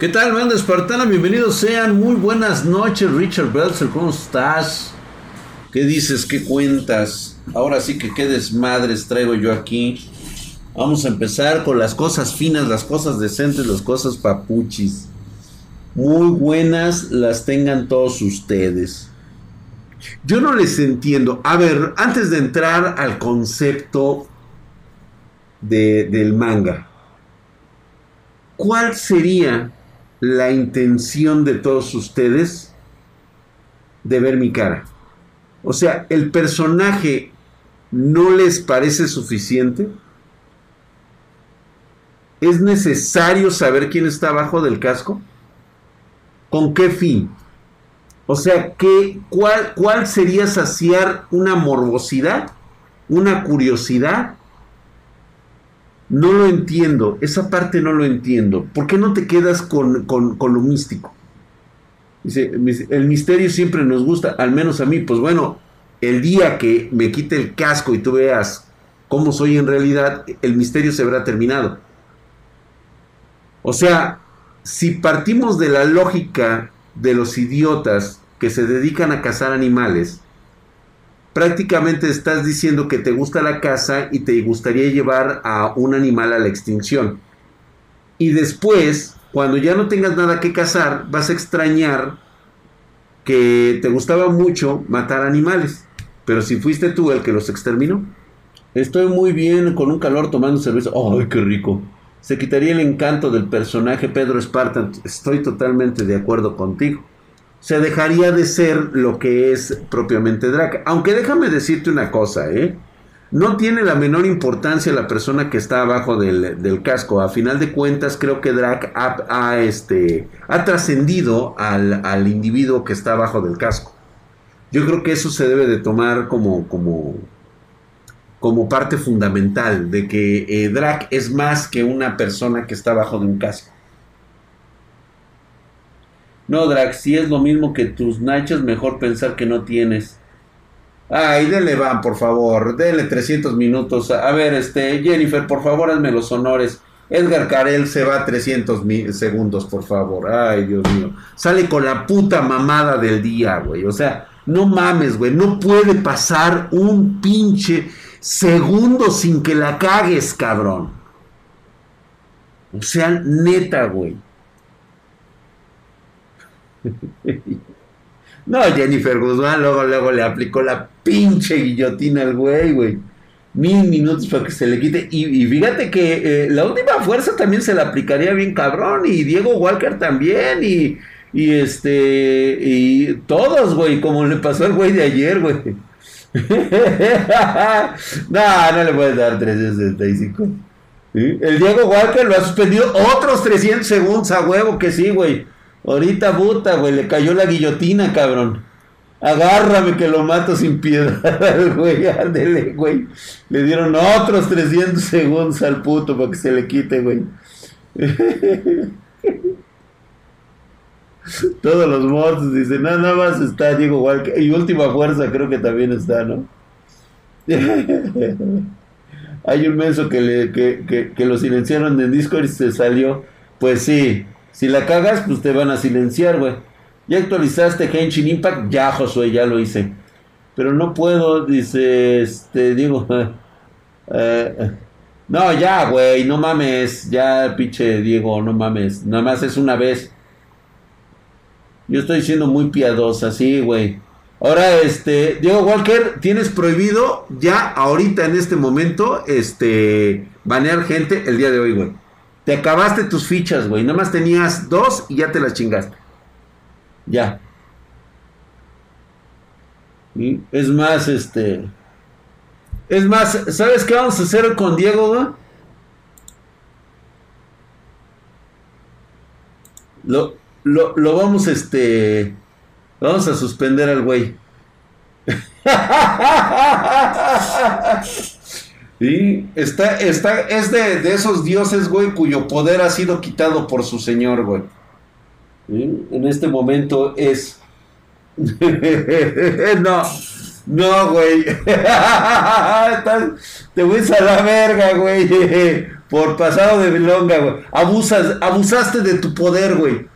¿Qué tal, banda espartana? Bienvenidos sean. Muy buenas noches, Richard Belzer. ¿Cómo estás? ¿Qué dices? ¿Qué cuentas? Ahora sí que qué desmadres traigo yo aquí. Vamos a empezar con las cosas finas, las cosas decentes, las cosas papuchis. Muy buenas las tengan todos ustedes. Yo no les entiendo. A ver, antes de entrar al concepto de, del manga, ¿cuál sería la intención de todos ustedes de ver mi cara? O sea, ¿el personaje no les parece suficiente? ¿Es necesario saber quién está abajo del casco? ¿Con qué fin? O sea, ¿qué, cuál, ¿cuál sería saciar una morbosidad? ¿Una curiosidad? No lo entiendo, esa parte no lo entiendo. ¿Por qué no te quedas con, lo místico? Dice, el misterio siempre nos gusta, al menos a mí. Pues bueno, el día que me quite el casco y tú veas cómo soy en realidad, el misterio se habrá terminado. O sea, si partimos de la lógica de los idiotas que se dedican a cazar animales, prácticamente estás diciendo que te gusta la caza y te gustaría llevar a un animal a la extinción. Y después, cuando ya no tengas nada que cazar, vas a extrañar que te gustaba mucho matar animales. Pero si fuiste tú el que los exterminó. Estoy muy bien con un calor tomando cerveza. ¡Ay, qué rico! Se quitaría el encanto del personaje Pedro Spartan. Estoy totalmente de acuerdo contigo se dejaría de ser lo que es propiamente Drac. Aunque déjame decirte una cosa, ¿eh? No tiene la menor importancia la persona que está abajo del, casco. A final de cuentas, creo que Drac ha, este, ha trascendido al, individuo que está abajo del casco. Yo creo que eso se debe de tomar como, como, como parte fundamental de que eh, es más que una persona que está abajo de un casco. No, Drax, si es lo mismo que tus nachos, mejor pensar que no tienes. Ay, denle van, por favor, denle 300 minutos. A ver, este, Jennifer, por favor, hazme los honores. Edgar Carell se va 300 segundos, por favor. Ay, Dios mío. Sale con la puta mamada del día, güey. O sea, no mames, güey. No puede pasar un pinche segundo sin que la cagues, cabrón. O sea, neta, güey. no, Jennifer Guzmán luego, luego le aplicó la pinche guillotina al güey, güey. Mil minutos para que se le quite. Y, fíjate que eh, la última fuerza también se la aplicaría bien cabrón. Y Diego Walker también. Y, y este. Y todos, güey. Como le pasó al güey de ayer, güey. no, no le puedes dar 365. El Diego Walker lo ha suspendido otros 300 segundos a huevo que sí, güey. Ahorita puta, güey, le cayó la guillotina, cabrón. Agárrame que lo mato sin piedad, güey. Ándele, güey. Le dieron otros 300 segundos al puto para que se le quite, güey. Todos los muertos dicen, nada más está Diego Walker. Y última fuerza creo que también está, ¿no? Hay un menso que, le, que, que, que lo silenciaron en Discord y se salió. Pues sí, si la cagas, pues te van a silenciar, güey. Ya actualizaste Henshin Impact, ya Josué, ya lo hice. Pero no puedo, dice, este, digo, eh, no, ya, güey, no mames, ya, pinche Diego, no mames, nada más es una vez. Yo estoy siendo muy piadosa, sí, güey. Ahora, este, Diego Walker, tienes prohibido ya ahorita en este momento, este, banear gente el día de hoy, güey. Te acabaste tus fichas, güey. Nada más tenías dos y ya te las chingaste. Ya. Es más, este. Es más, ¿sabes qué vamos a hacer con Diego, güey? Lo, lo, lo vamos, este. Vamos a suspender al güey. Y está, está, es de, esos dioses, güey, cuyo poder ha sido quitado por su señor, güey. En este momento es. no, no, güey. te voy a la verga, güey. Por pasado de longa, güey. Abusas, abusaste de tu poder, güey.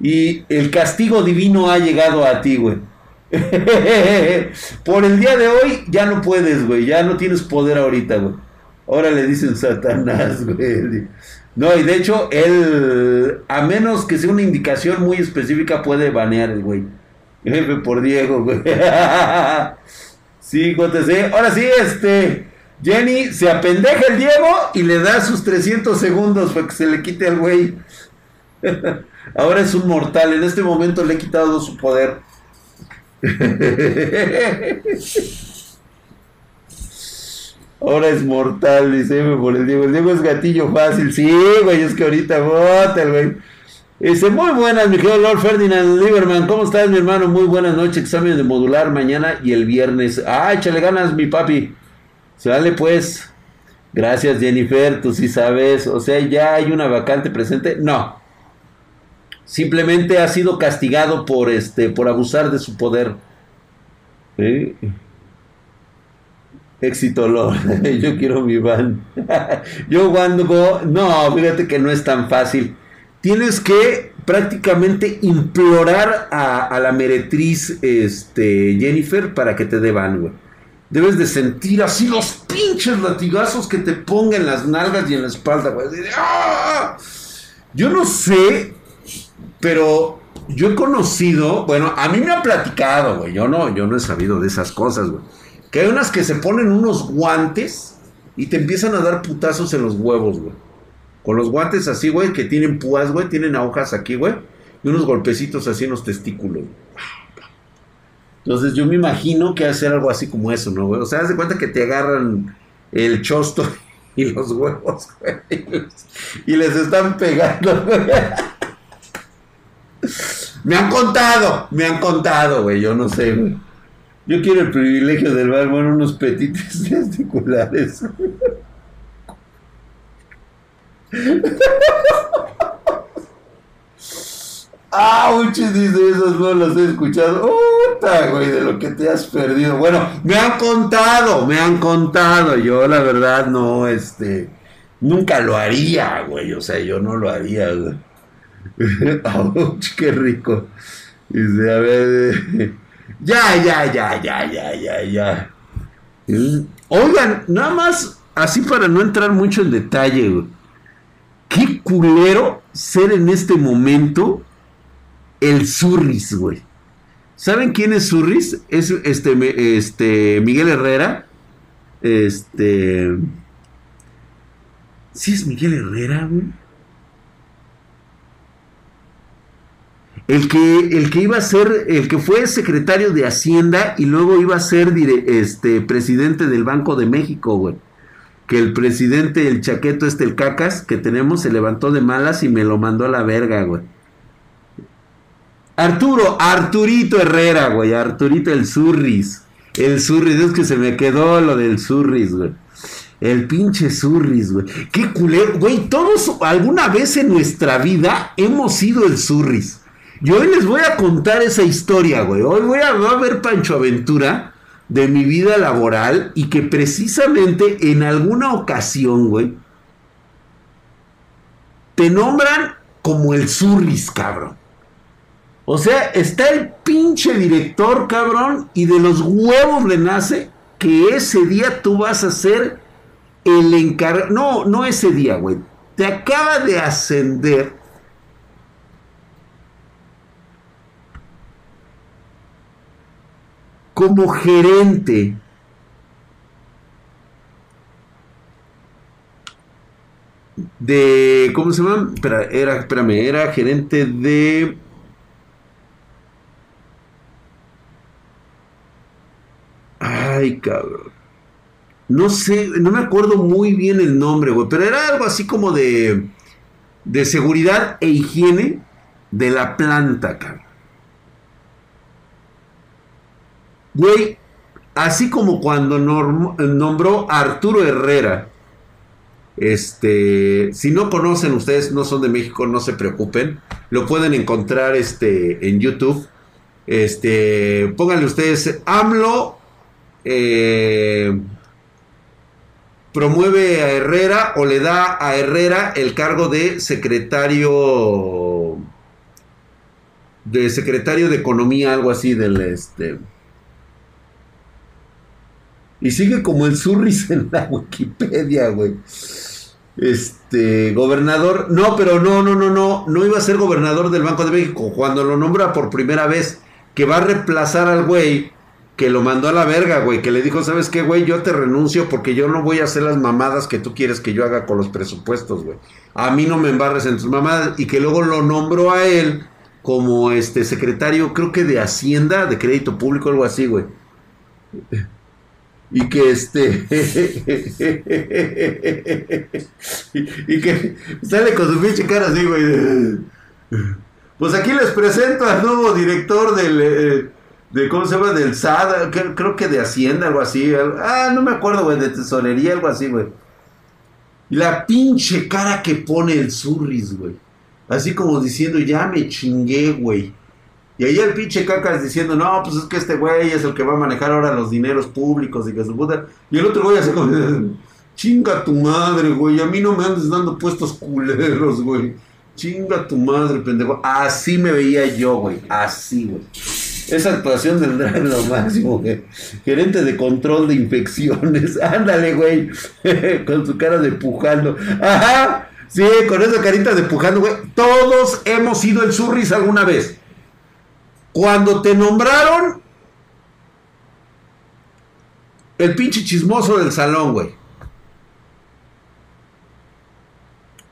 Y el castigo divino ha llegado a ti, güey. Por el día de hoy ya no puedes, güey. Ya no tienes poder ahorita, güey. Ahora le dicen Satanás, güey. No, y de hecho, él, a menos que sea una indicación muy específica, puede banear el güey. Jefe por Diego, güey. sí, JC. Ahora sí, este. Jenny se apendeja el Diego y le da sus 300 segundos para que se le quite al güey. Ahora es un mortal. En este momento le he quitado su poder. Ahora es mortal, dice por el Diego. El Diego es gatillo fácil. Sí, güey, es que ahorita vota güey. Dice, muy buenas, mi querido Lord Ferdinand Lieberman. ¿Cómo estás, mi hermano? Muy buenas noches. Examen de modular mañana y el viernes. Ah, échale ganas, mi papi. Sale pues. Gracias, Jennifer. Tú sí sabes. O sea, ¿ya hay una vacante presente? No. Simplemente ha sido castigado por este, por abusar de su poder. Éxito, Lord. Yo quiero mi van. Yo cuando no, fíjate que no es tan fácil. Tienes que prácticamente implorar a, la meretriz este, Jennifer para que te dé van, güey. Debes de sentir así los pinches latigazos que te pongan las nalgas y en la espalda, güey. ¡ah! Yo no sé, pero yo he conocido, bueno, a mí me ha platicado, güey. Yo no, yo no he sabido de esas cosas, güey que hay unas que se ponen unos guantes y te empiezan a dar putazos en los huevos, güey. Con los guantes así, güey, que tienen púas, güey, tienen agujas aquí, güey. Y unos golpecitos así en los testículos. Entonces yo me imagino que hacer algo así como eso, ¿no, güey? O sea, haz de cuenta que te agarran el chosto y los huevos, güey. Y les están pegando, güey. Me han contado, me han contado, güey. Yo no sé, güey. Yo quiero el privilegio del bar, bueno, unos petites testiculares. ¡Auch! Dice, esos no los he escuchado. ¡Puta, güey! De lo que te has perdido. Bueno, me han contado, me han contado. Yo, la verdad, no, este. Nunca lo haría, güey. O sea, yo no lo haría, güey. ¡Auch! ¡Qué rico! Dice, a ver. Ya, ya, ya, ya, ya, ya, ya. Oigan, nada más así para no entrar mucho en detalle, güey. Qué culero ser en este momento el Surris, güey. ¿Saben quién es Surris? Es este, este Miguel Herrera. Este. Sí es Miguel Herrera, güey. El que, el que iba a ser, el que fue secretario de Hacienda y luego iba a ser este, presidente del Banco de México, güey. Que el presidente, el chaqueto este, el cacas que tenemos, se levantó de malas y me lo mandó a la verga, güey. Arturo, Arturito Herrera, güey. Arturito el Surris. El Surris, es que se me quedó lo del Surris, güey. El pinche Surris, güey. Qué culero, güey. Todos alguna vez en nuestra vida hemos sido el Surris. Yo hoy les voy a contar esa historia, güey. Hoy voy a, ver Pancho Aventura de mi vida laboral y que precisamente en alguna ocasión, güey, te nombran como el Surris, cabrón. O sea, está el pinche director, cabrón, y de los huevos le nace que ese día tú vas a ser el encargado. No, no ese día, güey. Te acaba de ascender como gerente de ¿cómo se llama? Espera, era, era gerente de Ay, cabrón. No sé, no me acuerdo muy bien el nombre, güey, pero era algo así como de de seguridad e higiene de la planta, cabrón. Güey, así como cuando nombró a Arturo Herrera, este, si no conocen ustedes, no son de México, no se preocupen, lo pueden encontrar este, en YouTube. Este, pónganle ustedes AMLO, eh, promueve a Herrera o le da a Herrera el cargo de secretario de secretario de economía, algo así del este. Y sigue como el Surris en la Wikipedia, güey. Este, gobernador, no, pero no, no, no, no, no iba a ser gobernador del Banco de México cuando lo nombra por primera vez, que va a reemplazar al güey que lo mandó a la verga, güey, que le dijo, ¿sabes qué, güey? Yo te renuncio porque yo no voy a hacer las mamadas que tú quieres que yo haga con los presupuestos, güey. A mí no me embarres en tus mamadas y que luego lo nombró a él como este secretario, creo que de Hacienda, de Crédito Público, algo así, güey. Y que este. y, que sale con su pinche cara así, güey. Pues aquí les presento al nuevo director del. Eh, de ¿Cómo se llama? Del SAD, creo que de Hacienda, algo así. Ah, no me acuerdo, güey, de tesorería, algo así, güey. La pinche cara que pone el Surris, güey. Así como diciendo, ya me chingué, güey. Y ahí el pinche cacas diciendo, no, pues es que este güey es el que va a manejar ahora los dineros públicos y que su puta. Y el otro güey así como, chinga tu madre, güey. A mí no me andes dando puestos culeros, güey. Chinga tu madre, pendejo. Así me veía yo, güey. Así, güey. Esa actuación del en lo máximo, güey. Gerente de control de infecciones. Ándale, güey. Con su cara de pujando. Ajá. Sí, con esa carita de pujando, güey. Todos hemos sido el surris alguna vez. Cuando te nombraron el pinche chismoso del salón, güey.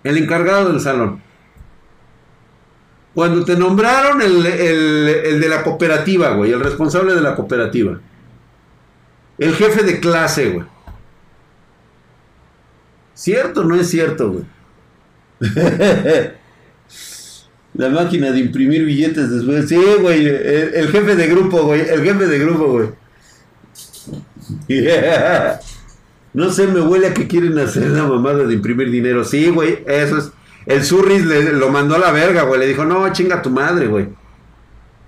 El encargado del salón. Cuando te nombraron el, el, de la cooperativa, güey. El responsable de la cooperativa. El jefe de clase, güey. ¿Cierto o no es cierto, güey? La máquina de imprimir billetes después. Sí, güey. El, jefe de grupo, güey. El jefe de grupo, güey. No sé, me huele a que quieren hacer la mamada de imprimir dinero. Sí, güey. Eso es. El Surris le, lo mandó a la verga, güey. Le dijo, no, chinga tu madre, güey.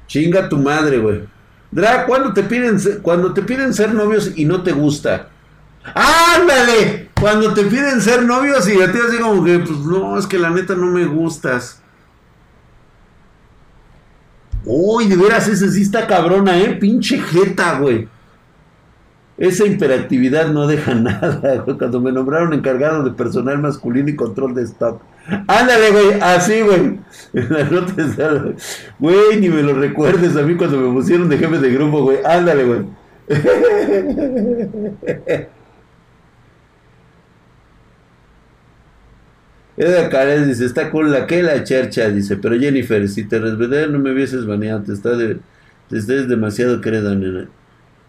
Chinga tu madre, güey. Dra, ¿cuándo te piden, cuando te piden ser novios y no te gusta? ¡Ándale! Cuando te piden ser novios y a ti así como que, pues no, es que la neta no me gustas. Uy, de veras, ese sí está cabrona, ¿eh? Pinche jeta, güey. Esa imperatividad no deja nada, güey. Cuando me nombraron encargado de personal masculino y control de stock. Ándale, güey, así, güey. Güey, ni me lo recuerdes a mí cuando me pusieron de jefe de grupo, güey. Ándale, güey. Eda Karen dice, está cool la que la chercha, dice, pero Jennifer, si te resbedé no me hubieses baneado, te está de, te estás demasiado querida, nena.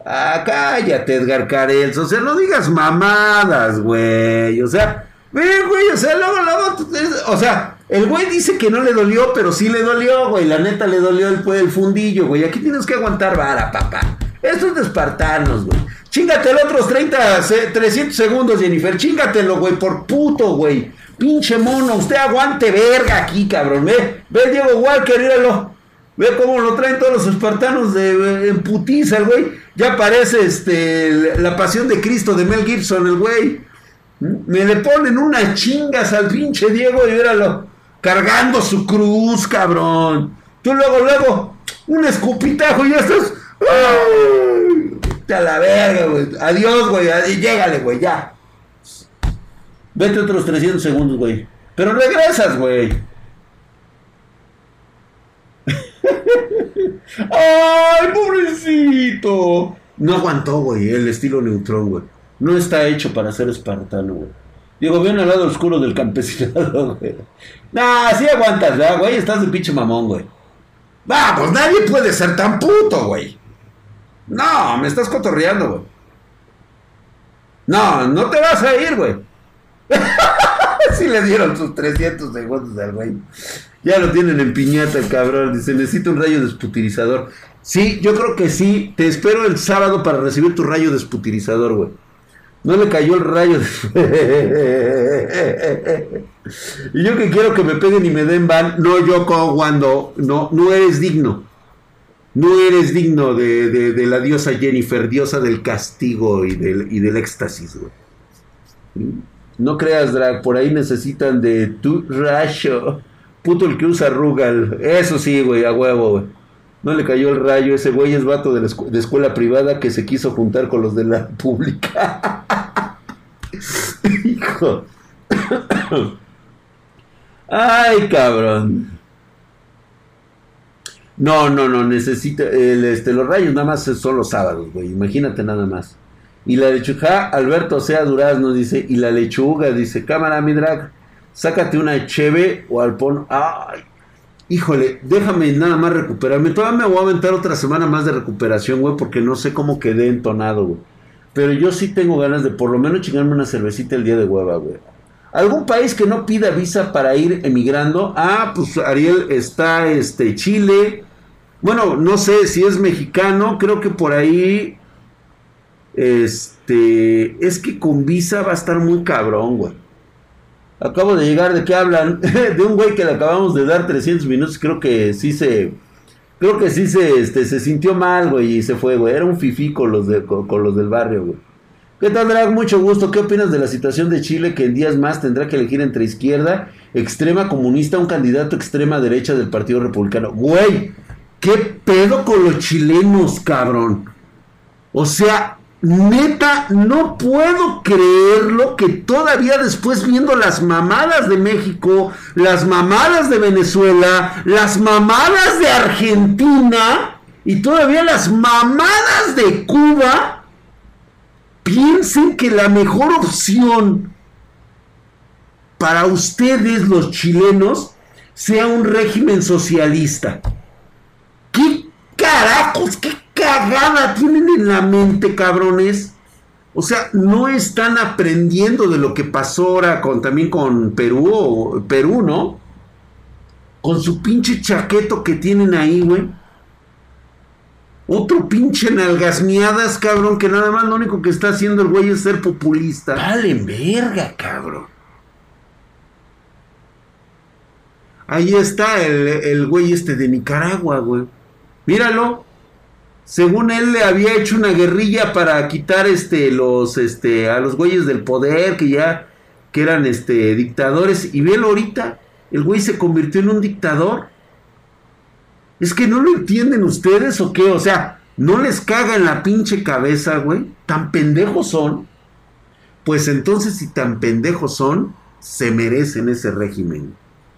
Ah, cállate, Edgar Carels, o sea, no digas mamadas, güey, o sea, ve, güey, o sea, luego, luego, o sea, el güey dice que no le dolió, pero sí le dolió, güey, la neta le dolió el, el fundillo, güey, aquí tienes que aguantar vara, papá. Esto es de espartanos, güey. Chingate los otros 30, 300 segundos, Jennifer. Chingatelo, güey, por puto, güey. Pinche mono, usted aguante verga aquí, cabrón. Ve, ve Diego Walker, míralo. Ve cómo lo traen todos los espartanos de, en putiza, güey. Ya parece este, la pasión de Cristo de Mel Gibson, el güey. Me le ponen unas chingas al pinche Diego y míralo. Cargando su cruz, cabrón. Tú luego, luego, un escupitajo y ya estás. ¡Ay! A la verga, güey. Adiós, güey. Llégale, güey, ya. Vete otros 300 segundos, güey. Pero regresas, güey. ¡Ay, pobrecito! No aguantó, güey, el estilo neutrón, güey. No está hecho para ser espartano, güey. Digo, bien al lado oscuro del campesinado, güey. Nah, sí aguantas, ¿verdad, güey? Estás de pinche mamón, güey. Vamos, nadie puede ser tan puto, güey. No, me estás cotorreando, güey. No, no te vas a ir, güey. sí le dieron sus 300 segundos al güey. Ya lo tienen en piñata cabrón. Dice, necesito un rayo desputirizador. Sí, yo creo que sí. Te espero el sábado para recibir tu rayo desputirizador, güey. No le cayó el rayo. y yo que quiero que me peguen y me den van. No, yo cuando no, no eres digno. No eres digno de, la diosa Jennifer, diosa del castigo y del, y del éxtasis, güey. No creas, Drag, por ahí necesitan de tu rayo. Puto el que usa Rugal. Eso sí, güey, a huevo, güey. No le cayó el rayo. Ese güey es vato de, de escuela privada que se quiso juntar con los de la pública. Hijo. Ay, cabrón. No, no, no, necesita. El, este, los rayos nada más son los sábados, güey. Imagínate nada más. Y la lechuga, Alberto Sea Duraz nos dice. Y la lechuga dice: Cámara, mi drag, sácate una cheve o alpón. Ay, híjole, déjame nada más recuperarme. Todavía me voy a aventar otra semana más de recuperación, güey, porque no sé cómo quedé entonado, güey. Pero yo sí tengo ganas de por lo menos chingarme una cervecita el día de hueva, güey. ¿Algún país que no pida visa para ir emigrando? Ah, pues Ariel está este Chile, bueno, no sé si es mexicano, creo que por ahí. Este. Es que con visa va a estar muy cabrón, güey. Acabo de llegar, ¿de qué hablan? de un güey que le acabamos de dar 300 minutos, creo que sí se. Creo que sí se, este, se sintió mal, güey, y se fue, güey. Era un fifí con los, de, con, los del barrio, güey. ¿Qué tal, Drag? Mucho gusto. ¿Qué opinas de la situación de Chile que en días más tendrá que elegir entre izquierda, extrema comunista, un candidato extrema derecha del Partido Republicano? Güey, ¿Qué pedo con los chilenos, cabrón? O sea, neta, no puedo creerlo que todavía después viendo las mamadas de México, las mamadas de Venezuela, las mamadas de Argentina y todavía las mamadas de Cuba, piensen que la mejor opción para ustedes los chilenos sea un régimen socialista. ¿Qué carajos, qué cagada tienen en la mente, cabrones? O sea, no están aprendiendo de lo que pasó ahora con, también con Perú, o, Perú, ¿no? Con su pinche chaqueto que tienen ahí, güey. Otro pinche nalgasmiadas, cabrón, que nada más lo único que está haciendo el güey es ser populista. Vale, verga, cabrón. Ahí está el, el güey este de Nicaragua, güey. Míralo. Según él le había hecho una guerrilla para quitar este los este a los güeyes del poder que ya que eran este dictadores y vélo ahorita, el güey se convirtió en un dictador. Es que no lo entienden ustedes o qué, o sea, no les caga en la pinche cabeza, güey. Tan pendejos son. Pues entonces si tan pendejos son, se merecen ese régimen.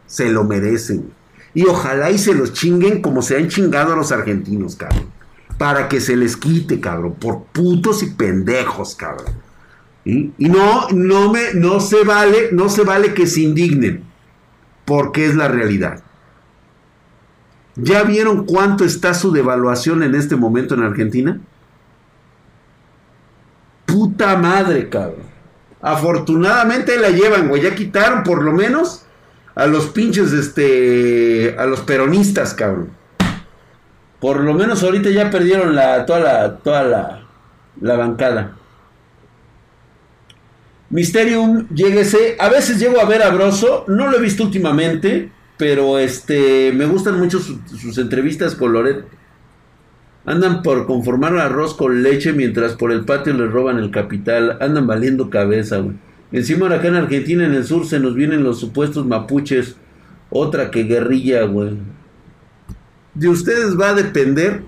Se lo merecen. Y ojalá y se los chinguen como se han chingado a los argentinos, cabrón. Para que se les quite, cabrón. Por putos y pendejos, cabrón. Y no, no me, no se vale, no se vale que se indignen. Porque es la realidad. ¿Ya vieron cuánto está su devaluación en este momento en Argentina? Puta madre, cabrón. Afortunadamente la llevan, güey. Ya quitaron por lo menos a los pinches, este, a los peronistas, cabrón. Por lo menos ahorita ya perdieron la, toda la, toda la, la bancada. Mysterium, lléguese. A veces llego a ver a Broso, no lo he visto últimamente, pero este, me gustan mucho sus entrevistas con Loret. Andan por conformar arroz con leche mientras por el patio le roban el capital. Andan valiendo cabeza, güey. Encima acá en Argentina, en el sur, se nos vienen los supuestos mapuches. Otra que guerrilla, güey. De ustedes va a depender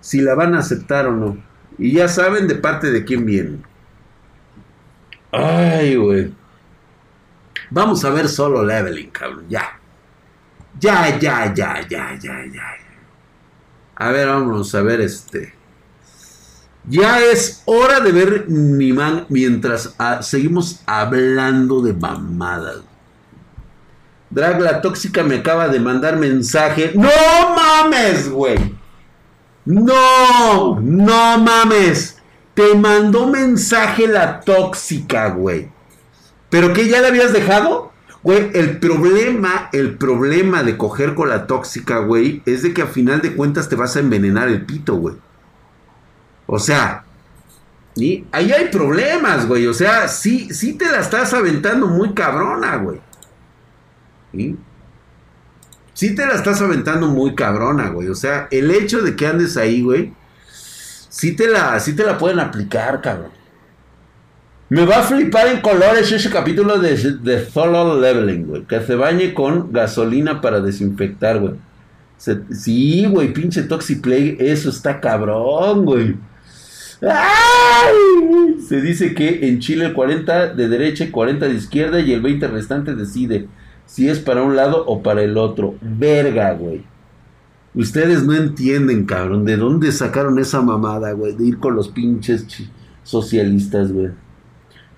si la van a aceptar o no. Y ya saben de parte de quién viene. Ay, güey. Vamos a ver solo leveling, cabrón. Ya. Ya, ya, ya, ya, ya, ya. A ver, vamos a ver este. Ya es hora de ver mi man mientras ah, seguimos hablando de mamadas. Drag la tóxica me acaba de mandar mensaje. ¡No mames, güey! ¡No! ¡No mames! Te mandó mensaje la tóxica, güey. ¿Pero qué? ¿Ya la habías dejado? Güey, el problema, el problema de coger con la tóxica, güey, es de que a final de cuentas te vas a envenenar el pito, güey. O sea, y ahí hay problemas, güey. O sea, sí, sí te la estás aventando muy cabrona, güey. ¿Sí? te la estás aventando muy cabrona, güey. O sea, el hecho de que andes ahí, güey, sí te la, sí te la pueden aplicar, cabrón. Me va a flipar en colores ese capítulo de, de Solo Leveling, güey. Que se bañe con gasolina para desinfectar, güey. sí, güey, pinche Toxic Eso está cabrón, güey. Se dice que en Chile el 40 de derecha y 40 de izquierda y el 20 restante decide si es para un lado o para el otro. Verga, güey. Ustedes no entienden, cabrón, de dónde sacaron esa mamada, güey, de ir con los pinches socialistas, güey.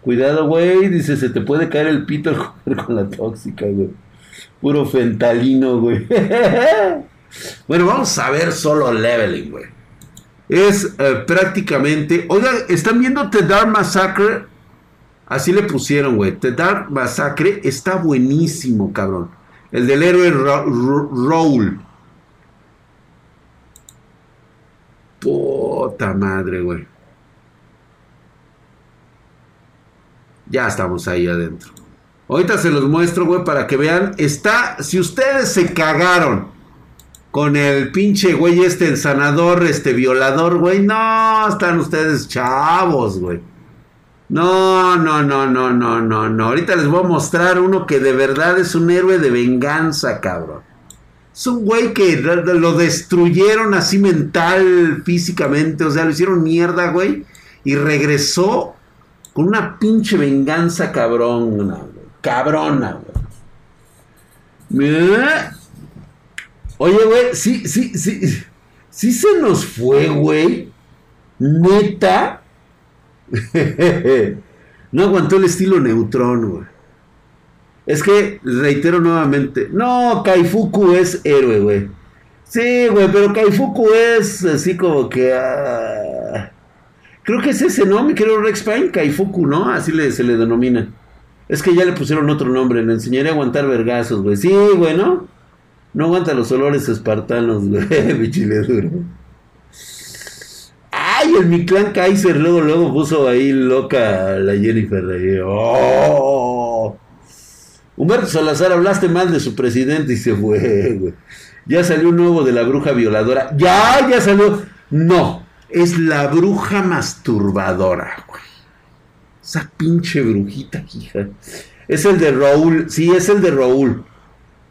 Cuidado, güey, dice, se te puede caer el pito con la tóxica, güey. Puro fentalino, güey. bueno, vamos a ver solo leveling, güey. Es eh, prácticamente. Oigan, ¿están viendo The Dark Massacre? Así le pusieron, güey. The Dark Massacre está buenísimo, cabrón. El del héroe Raúl. Puta madre, güey. Ya estamos ahí adentro. Ahorita se los muestro, güey, para que vean. Está, si ustedes se cagaron con el pinche güey este, el sanador, este violador, güey. No, están ustedes chavos, güey. No, no, no, no, no, no, no. Ahorita les voy a mostrar uno que de verdad es un héroe de venganza, cabrón. Es un güey que lo destruyeron así mental, físicamente, o sea, lo hicieron mierda, güey. Y regresó con una pinche venganza cabrona, güey. Cabrona, güey. Oye, güey, sí, sí, sí. Sí se nos fue, güey. Neta. no aguantó el estilo neutrón, güey. Es que, reitero nuevamente, no, Kaifuku es héroe, güey. Sí, güey, pero Kaifuku es así como que... Ah, creo que es ese, ¿no? Mi querido Rex Pine, Kaifuku, ¿no? Así le, se le denomina. Es que ya le pusieron otro nombre, le enseñaré a aguantar vergazos, güey. Sí, güey, ¿no? No aguanta los olores espartanos, güey, mi chile duro. Ay, el mi clan Kaiser luego, luego puso ahí loca la Jennifer. Ahí. ¡Oh! Humberto Salazar, hablaste mal de su presidente y se fue, güey. Ya salió un nuevo de la bruja violadora. Ya, ya salió. No, es la bruja masturbadora. Esa pinche brujita, hija. Es el de Raúl. Sí, es el de Raúl.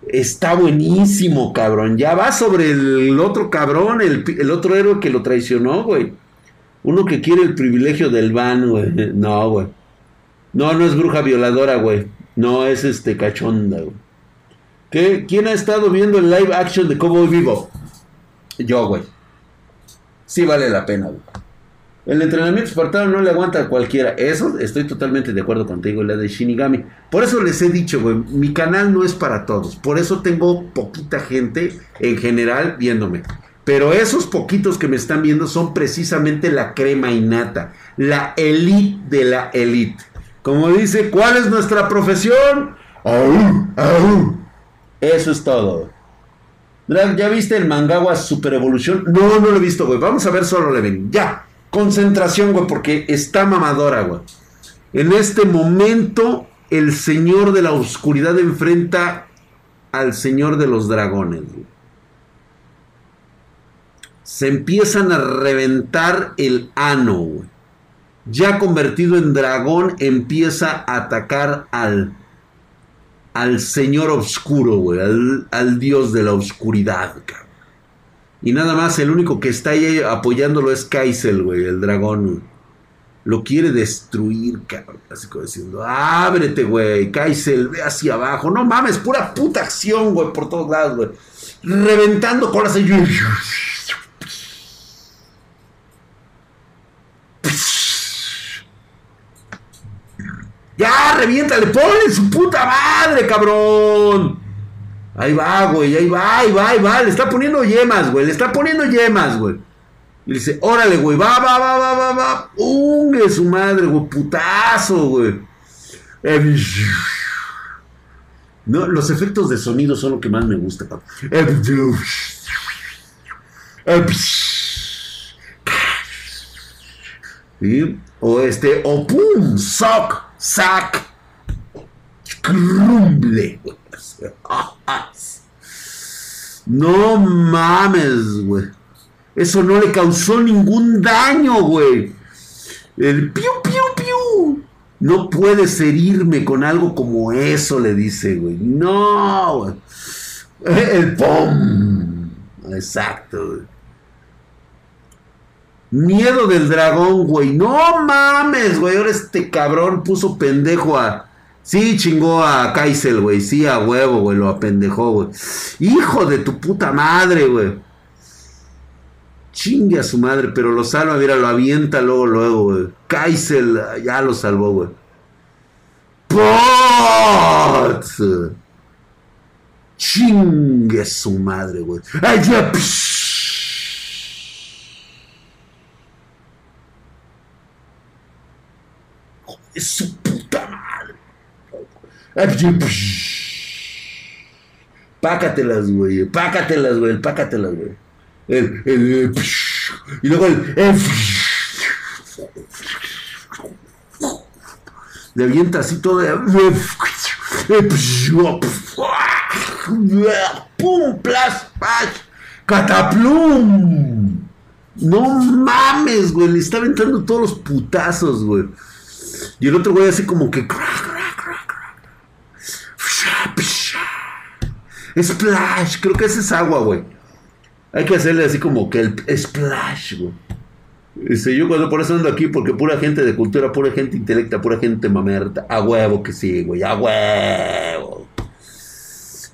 Está buenísimo, cabrón. Ya va sobre el otro cabrón, el, el otro héroe que lo traicionó, güey. Uno que quiere el privilegio del van, güey. No, güey. No, no es bruja violadora, güey. No, es este cachonda, güey. ¿Qué? ¿Quién ha estado viendo el live action de Cowboy Vivo? Yo, güey. Sí vale la pena, güey. El entrenamiento espartano no le aguanta a cualquiera. Eso estoy totalmente de acuerdo contigo, la de Shinigami. Por eso les he dicho, güey, mi canal no es para todos. Por eso tengo poquita gente en general viéndome. Pero esos poquitos que me están viendo son precisamente la crema innata. La elite de la elite. Como dice, ¿cuál es nuestra profesión? Eso es todo. ¿Ya viste el Mangawa Super Evolución? No, no lo he visto, güey. Vamos a ver solo le ven. Ya. Concentración, güey, porque está mamadora, güey. En este momento, el señor de la oscuridad enfrenta al señor de los dragones, güey. Se empiezan a reventar el ano, güey ya convertido en dragón, empieza a atacar al, al señor oscuro, güey, al, dios de la oscuridad, cabrón. Y nada más, el único que está ahí apoyándolo es Kaisel, güey, el dragón. Lo quiere destruir, cabrón. Así como diciendo, ábrete, güey, Kaisel, ve hacia abajo. No mames, pura puta acción, güey, por todos lados, güey. Reventando colas. Ya, reviéntale, ponle su puta madre, cabrón. Ahí va, güey, ahí va, ahí va, ahí va. Le está poniendo yemas, güey. Le está poniendo yemas, güey. Y dice, órale, güey, va, va, va, va, va, va. Ungue su madre, güey, putazo, güey. No, los efectos de sonido son lo que más me gusta, ¿Sí? O este, o pum, sock. Sac. Crumble. No mames, güey. Eso no le causó ningún daño, güey. El piu, piu, piu. No puedes herirme con algo como eso, le dice, güey. No, güey. El pom. Exacto, güey. Miedo del dragón, güey. No mames, güey. Ahora este cabrón puso pendejo a. Sí, chingó a Kaisel, güey. Sí, a huevo, güey. Lo apendejó, güey. Hijo de tu puta madre, güey. Chingue a su madre, pero lo salva, mira, lo avienta luego, luego, güey. Kaisel ya lo salvó, güey. ¡Pot! Chingue a su madre, güey. ¡Ay, ya! Su puta madre. Pácatelas, güey. Pácatelas, güey. Pácatelas, güey. El, el, y luego el, le avienta así todo pum plas cataplum no mames güey le está aventando todos los putazos güey y el otro güey así como que splash creo que ese es agua güey hay que hacerle así como que el splash, güey. Dice, yo cuando por eso ando aquí, porque pura gente de cultura, pura gente intelecta, pura gente mamerta. A huevo que sí, güey, a huevo.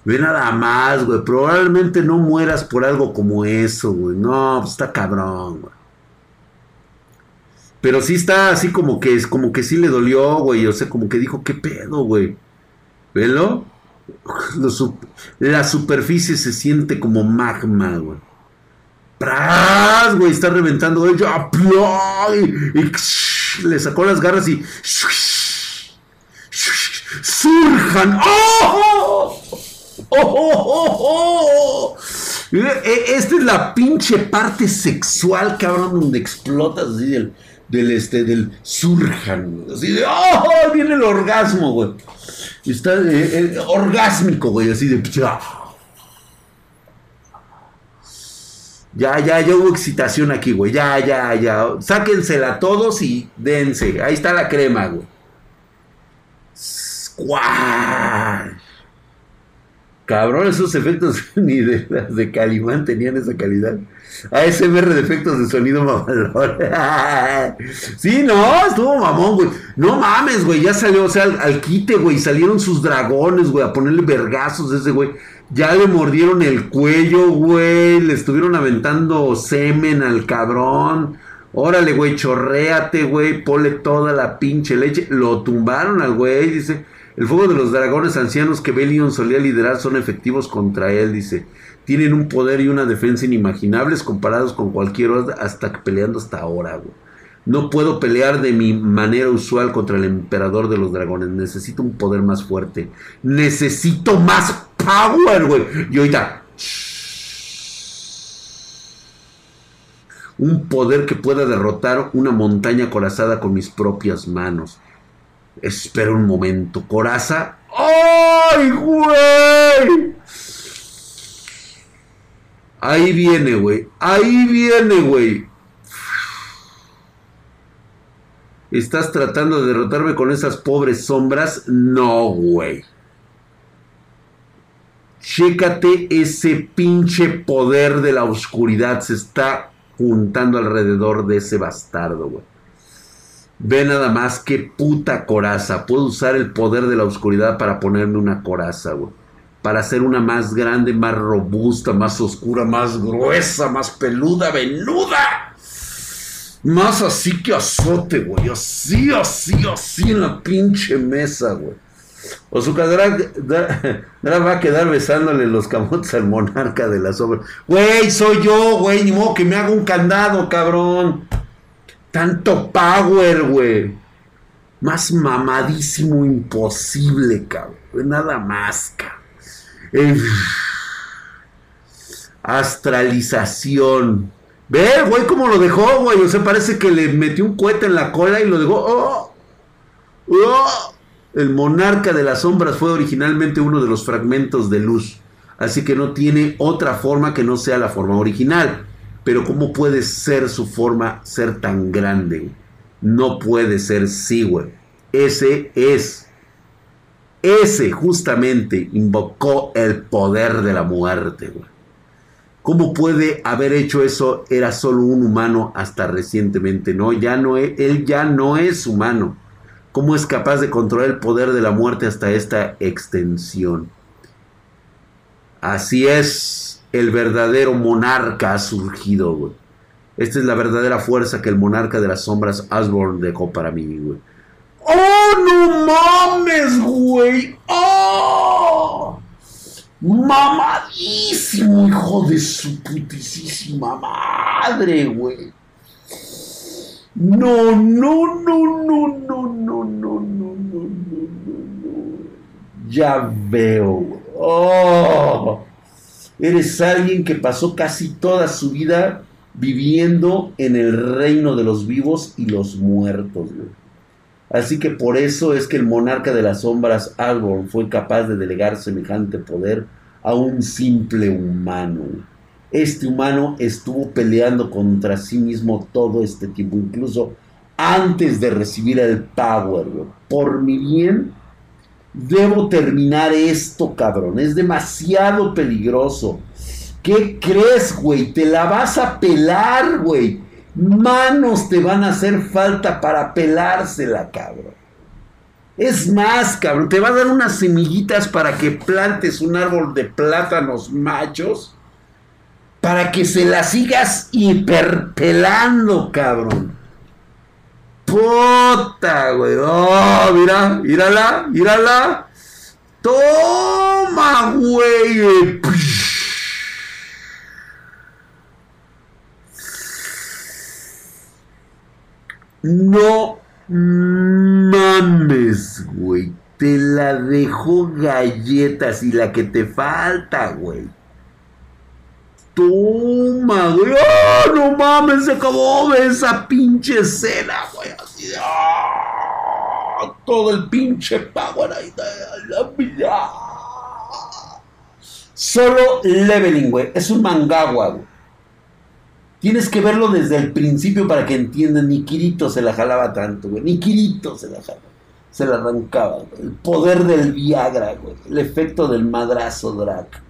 Ve nada más, güey. Probablemente no mueras por algo como eso, güey. No, pues está cabrón, güey. Pero sí está así como que es como que sí le dolió, güey. O sea, como que dijo, ¿qué pedo, güey? ¿Velo? la superficie se siente como magma, güey. ¡Pras! Güey, está reventando. Y, le sacó las garras y. ¡Surjan! ¡Oh! ¡Oh, oh, oh, Esta es la pinche parte sexual, cabrón, donde explotas así del, del, este, del surjan. Así de, ¡oh! Viene el orgasmo, güey. Está eh, eh, orgásmico, güey, así de. Ya, ya, ya hubo excitación aquí, güey. Ya, ya, ya. Sáquensela todos y dense. Ahí está la crema, güey. ¡Squash! Cabrón, esos efectos ni de las de Calimán tenían esa calidad. ASMR de efectos de sonido mamalón. sí, no, estuvo mamón, güey. No mames, güey. Ya salió, o sea, al, quite, güey. Salieron sus dragones, güey, a ponerle vergazos a ese güey. Ya le mordieron el cuello, güey. Le estuvieron aventando semen al cabrón. Órale, güey, chorréate, güey. Pole toda la pinche leche. Lo tumbaron al güey, dice. El fuego de los dragones ancianos que Belion solía liderar son efectivos contra él, dice tienen un poder y una defensa inimaginables comparados con cualquier hasta peleando hasta ahora, güey. No puedo pelear de mi manera usual contra el emperador de los dragones. Necesito un poder más fuerte. Necesito más power, güey. Y ahorita. Un poder que pueda derrotar una montaña corazada con mis propias manos. Espera un momento. Coraza. ¡Ay, güey! Ahí viene, güey. Ahí viene, güey. ¿Estás tratando de derrotarme con esas pobres sombras? No, güey. Chécate ese pinche poder de la oscuridad. Se está juntando alrededor de ese bastardo, güey. Ve nada más qué puta coraza. Puedo usar el poder de la oscuridad para ponerme una coraza, güey para hacer una más grande, más robusta, más oscura, más gruesa, más peluda, venuda. Más así que azote, güey. Así, así, así en la pinche mesa, güey. O su Drag, va a quedar besándole los camotes al monarca de las obras. Güey, soy yo, güey. Ni modo que me haga un candado, cabrón. Tanto power, güey. Más mamadísimo imposible, cabrón. Nada más, cabrón. Astralización. Ve, güey, cómo lo dejó, güey. O sea, parece que le metió un cohete en la cola y lo dejó. ¡Oh! ¡Oh! El monarca de las sombras fue originalmente uno de los fragmentos de luz. Así que no tiene otra forma que no sea la forma original. Pero ¿cómo puede ser su forma ser tan grande? No puede ser, sí, güey. ese es. Ese justamente invocó el poder de la muerte, güey. ¿Cómo puede haber hecho eso? Era solo un humano hasta recientemente. No, ya no es, él ya no es humano. ¿Cómo es capaz de controlar el poder de la muerte hasta esta extensión? Así es, el verdadero monarca ha surgido, güey. Esta es la verdadera fuerza que el monarca de las sombras Asborn dejó para mí, güey. ¡Oh, no mames, güey! ¡Oh! Mamadísimo, hijo de su putísima madre, güey. No, no, no, no, no, no, no, no, no, no, no. Ya veo, güey. Oh. Eres alguien que pasó casi toda su vida viviendo en el reino de los vivos y los muertos. Así que por eso es que el monarca de las sombras, Alborn, fue capaz de delegar semejante poder a un simple humano. Este humano estuvo peleando contra sí mismo todo este tiempo, incluso antes de recibir el power. Por mi bien, debo terminar esto, cabrón. Es demasiado peligroso. ¿Qué crees, güey? Te la vas a pelar, güey. Manos te van a hacer falta para pelársela, cabrón. Es más, cabrón, te va a dar unas semillitas para que plantes un árbol de plátanos machos. Para que se la sigas hiperpelando, cabrón. Puta, güey. Oh, mira, mírala, mírala. Toma, güey. No mames, güey. Te la dejo galletas y la que te falta, güey. Toma, güey. ¡Oh, no mames! Se acabó esa pinche escena, güey. Así de. ¡ah! Todo el pinche power ahí de la. Solo leveling, güey. Es un mangagua, güey. Tienes que verlo desde el principio para que entiendan. Ni Kirito se la jalaba tanto, güey. Ni Kirito se la jalaba. Se la arrancaba, güey. El poder del Viagra, güey. El efecto del madrazo Drac.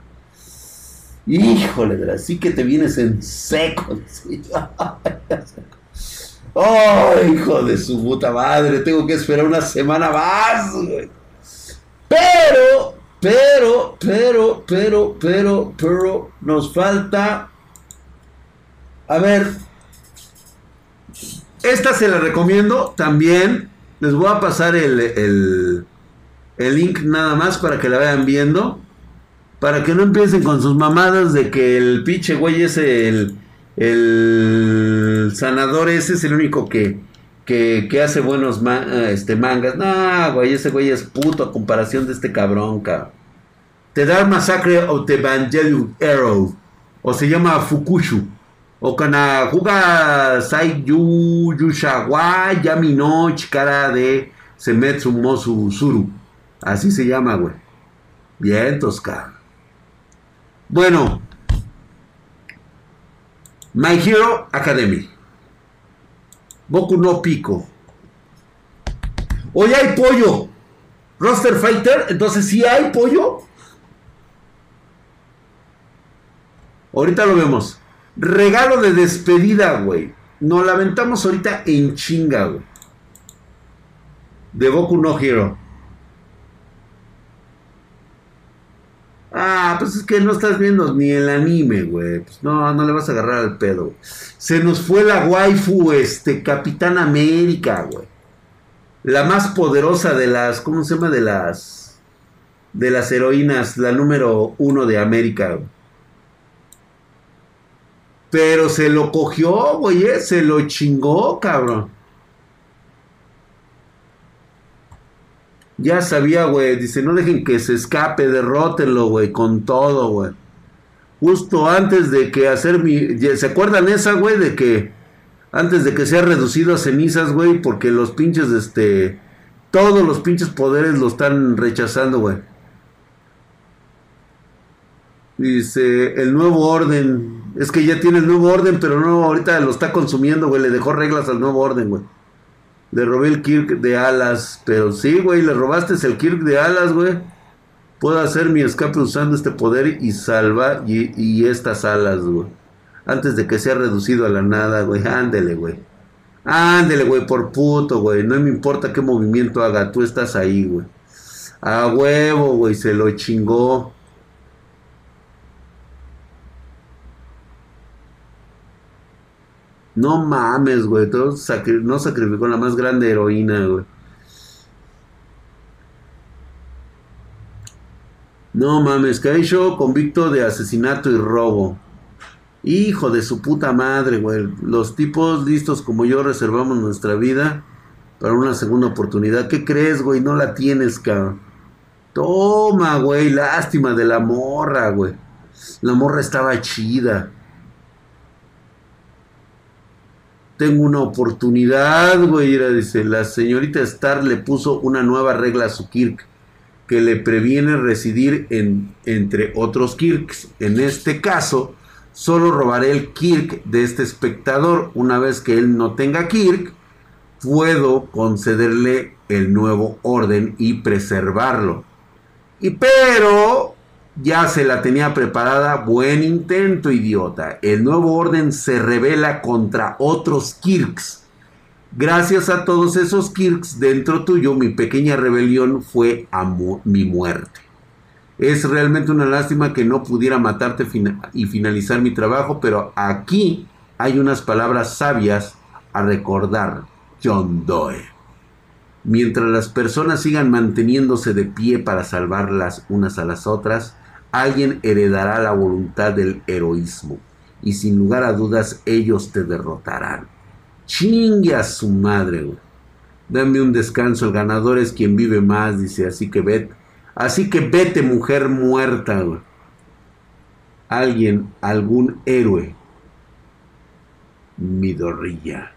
Híjole, Drac. Sí que te vienes en seco. Oh, hijo de su puta madre. Tengo que esperar una semana más. Pero, pero, pero, pero, pero, pero, nos falta a ver, esta se la recomiendo también. Les voy a pasar el, el, link nada más para que la vayan viendo. Para que no empiecen con sus mamadas de que el pinche güey es el, el sanador ese es el único que, que, hace buenos este, mangas. No, güey, ese güey es puto a comparación de este cabrón, cabrón. Te da Masacre of the Evangelion Arrow. O se llama Fukushu. Okanajuga Saiyu Yushawa Yamino Chikara de Semetsu Mosu Suru. Así se llama, güey. Bien, Tosca. Bueno. My Hero Academy. Boku no Pico. Hoy hay pollo. Roster Fighter. Entonces, si hay pollo. Ahorita lo vemos. Regalo de despedida, güey. Nos lamentamos ahorita en chinga, güey. De Goku no Hero. Ah, pues es que no estás viendo ni el anime, güey. Pues no, no le vas a agarrar al pedo. Se nos fue la waifu, este, Capitán América, güey. La más poderosa de las, ¿cómo se llama? De las, de las heroínas, la número uno de América. Pero se lo cogió, güey, eh, se lo chingó, cabrón. Ya sabía, güey. Dice, no dejen que se escape, derrótenlo, güey, con todo, güey. Justo antes de que hacer mi... ¿Se acuerdan esa, güey? De que... Antes de que sea reducido a cenizas, güey, porque los pinches, este... Todos los pinches poderes lo están rechazando, güey. Dice, el nuevo orden es que ya tiene el nuevo orden, pero no, ahorita lo está consumiendo, güey. Le dejó reglas al nuevo orden, güey. Le robé el Kirk de alas. Pero sí, güey, le robaste el Kirk de alas, güey. Puedo hacer mi escape usando este poder y salvar y, estas alas, güey. Antes de que sea reducido a la nada, güey. Ándele, güey. Ándele, güey, por puto, güey. No me importa qué movimiento haga. Tú estás ahí, güey. A huevo, güey. Se lo chingó. No mames, güey. no sacrificó la más grande heroína, güey. No mames, yo convicto de asesinato y robo. Hijo de su puta madre, güey. Los tipos listos como yo reservamos nuestra vida para una segunda oportunidad. ¿Qué crees, güey? No la tienes, cabrón. Toma, güey. Lástima de la morra, güey. La morra estaba chida. Tengo una oportunidad, güey. Dice, la señorita Star le puso una nueva regla a su Kirk que le previene residir en, entre otros Kirks. En este caso, solo robaré el Kirk de este espectador. Una vez que él no tenga Kirk, puedo concederle el nuevo orden y preservarlo. Y pero ya se la tenía preparada. Buen intento, idiota. El nuevo orden se revela contra otros Kirks. Gracias a todos esos Kirks dentro tuyo, mi pequeña rebelión fue a mi muerte. Es realmente una lástima que no pudiera matarte y finalizar mi trabajo, pero aquí hay unas palabras sabias a recordar. John Doe. Mientras las personas sigan manteniéndose de pie para salvarlas unas a las otras, alguien heredará la voluntad del heroísmo y sin lugar a dudas ellos te derrotarán. Chingue a su madre, güey. Dame un descanso, el ganador es quien vive más, dice, así que vete. Así que vete, mujer muerta, güey. Alguien, algún héroe. Midorrilla.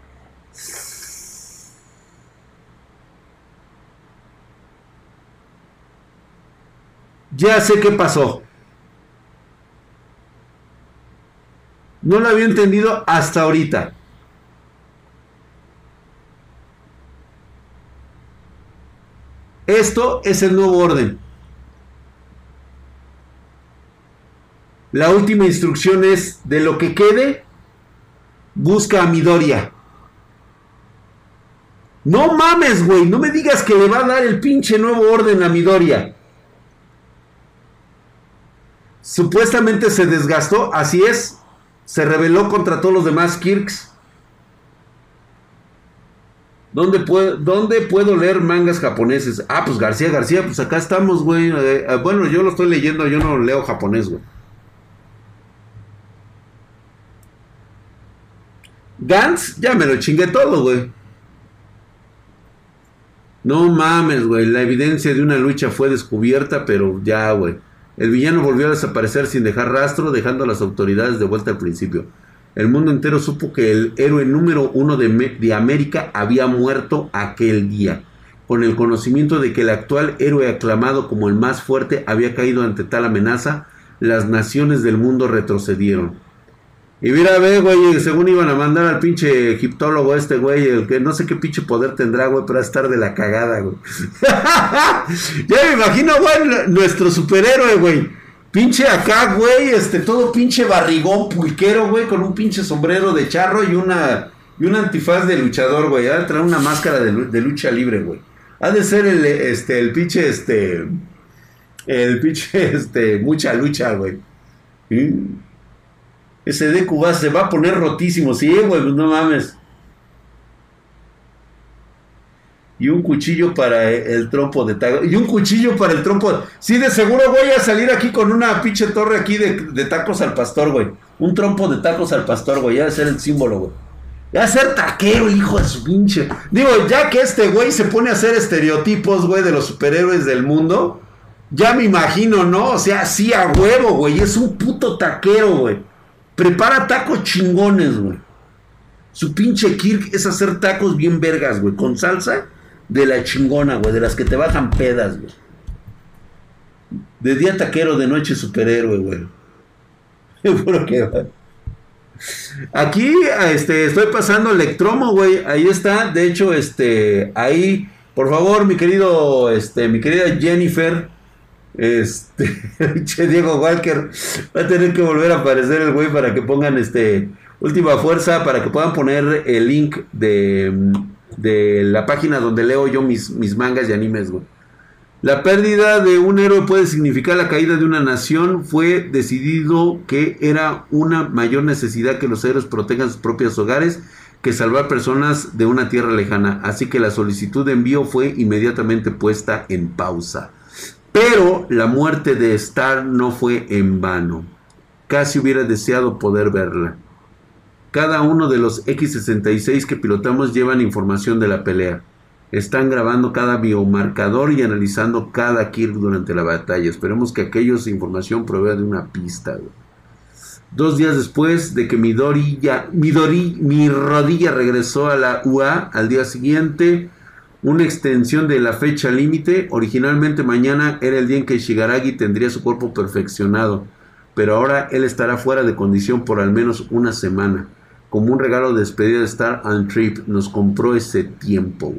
Ya sé qué pasó. No lo había entendido hasta ahorita. Esto es el nuevo orden. La última instrucción es, de lo que quede, busca a Midoriya. No mames, güey, no me digas que le va a dar el pinche nuevo orden a Midoriya. Supuestamente se desgastó, así es, se rebeló contra todos los demás Kirks. ¿Dónde puedo, ¿Dónde puedo leer mangas japoneses? Ah, pues García García, pues acá estamos, güey. Eh, eh, bueno, yo lo estoy leyendo, yo no leo japonés, güey. Gantz, ya me lo chingué todo, güey. No mames, güey. La evidencia de una lucha fue descubierta, pero ya, güey. El villano volvió a desaparecer sin dejar rastro, dejando a las autoridades de vuelta al principio. El mundo entero supo que el héroe número uno de, de, América había muerto aquel día, con el conocimiento de que el actual héroe aclamado como el más fuerte había caído ante tal amenaza, las naciones del mundo retrocedieron. Y mira, ve, güey, según iban a mandar al pinche egiptólogo este, güey, el que no sé qué pinche poder tendrá, güey, pero a estar de la cagada, güey. ya me imagino, güey, nuestro superhéroe, güey. Pinche acá, güey, este, todo pinche barrigón pulquero, güey, con un pinche sombrero de charro y una, y un antifaz de luchador, güey. Ha de traer una máscara de, de, lucha libre, güey. Ha de ser el, este, el pinche, este, el pinche, este, mucha lucha, güey. Ese Deku va, se va a poner rotísimo. Sí, güey, pues no mames. Y un cuchillo para el trompo de tacos. Y un cuchillo para el trompo. Sí, de seguro voy a salir aquí con una pinche torre aquí de, tacos al pastor, güey. Un trompo de tacos al pastor, güey. Ya de ser el símbolo, güey. Ya de ser taquero, hijo de su pinche. Digo, ya que este güey se pone a hacer estereotipos, güey, de los superhéroes del mundo. Ya me imagino, ¿no? O sea, sí a huevo, güey. Es un puto taquero, güey. Prepara tacos chingones, güey. Su pinche Kirk es hacer tacos bien vergas, güey. Con salsa de la chingona, güey. De las que te bajan pedas, güey. De día taquero, de noche superhéroe, güey. Seguro que Aquí este, estoy pasando Electromo, güey. Ahí está. De hecho, este, ahí, por favor, mi querido, este, mi querida Jennifer. Este, Diego Walker. Va a tener que volver a aparecer el güey para que pongan este. Última fuerza para que puedan poner el link de, de la página donde leo yo mis, mis mangas y animes. La pérdida de un héroe puede significar la caída de una nación. Fue decidido que era una mayor necesidad que los héroes protejan sus propios hogares que salvar personas de una tierra lejana. Así que la solicitud de envío fue inmediatamente puesta en pausa. Pero la muerte de Star no fue en vano. Casi hubiera deseado poder verla. Cada uno de los X-66 que pilotamos llevan información de la pelea. Están grabando cada biomarcador y analizando cada kill durante la batalla. Esperemos que aquellos información provea de una pista. Dos días después de que mi, mi rodilla regresó a la UA, al día siguiente, una extensión de la fecha límite. Originalmente mañana era el día en que Shigaragi tendría su cuerpo perfeccionado, pero ahora él estará fuera de condición por al menos una semana. Como un regalo de despedida de Star and Trip, nos compró ese tiempo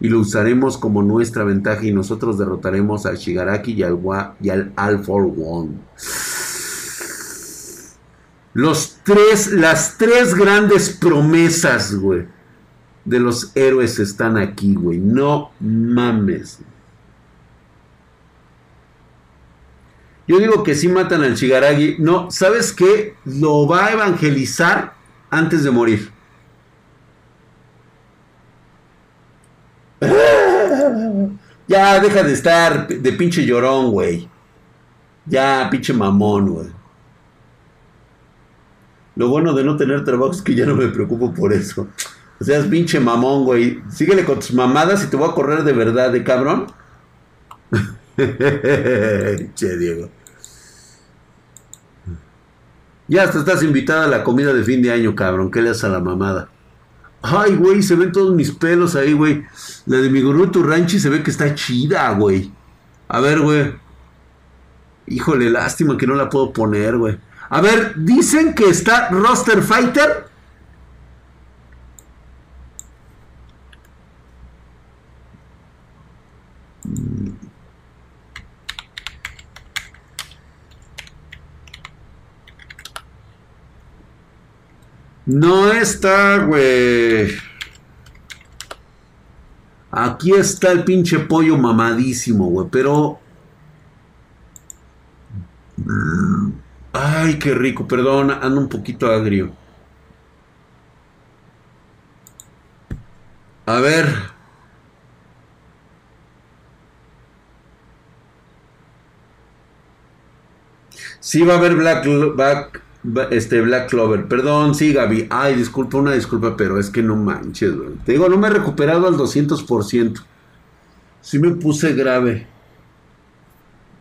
y lo usaremos como nuestra ventaja y nosotros derrotaremos a Shigaraki y al, y al All for One. Los tres, las tres grandes promesas, güey, de los héroes están aquí, güey. No mames. Yo digo que si matan al Shigaraki. No, ¿sabes qué? Lo va a evangelizar antes de morir. Ya, deja de estar de pinche llorón, güey. Ya, pinche mamón, güey. Lo bueno de no tener trabajo es que ya no me preocupo por eso. O sea, es pinche mamón, güey. Síguele con tus mamadas y te voy a correr de verdad, de cabrón. che, Diego. Ya hasta estás invitada a la comida de fin de año, cabrón. ¿Qué le haces a la mamada? Ay, güey, se ven todos mis pelos ahí, güey. La de mi gurú Ranchi se ve que está chida, güey. A ver, güey. Híjole, lástima que no la puedo poner, güey. A ver, dicen que está Roster Fighter. No está, güey. Aquí está el pinche pollo mamadísimo, güey. Pero... Ay, qué rico. Perdón, ando un poquito agrio. A ver. Sí va a haber Black, Black este Black Clover, perdón, sí, Gaby. Ay, disculpa, una disculpa, pero es que no manches. Te digo, no me he recuperado al 200%. Sí me puse grave.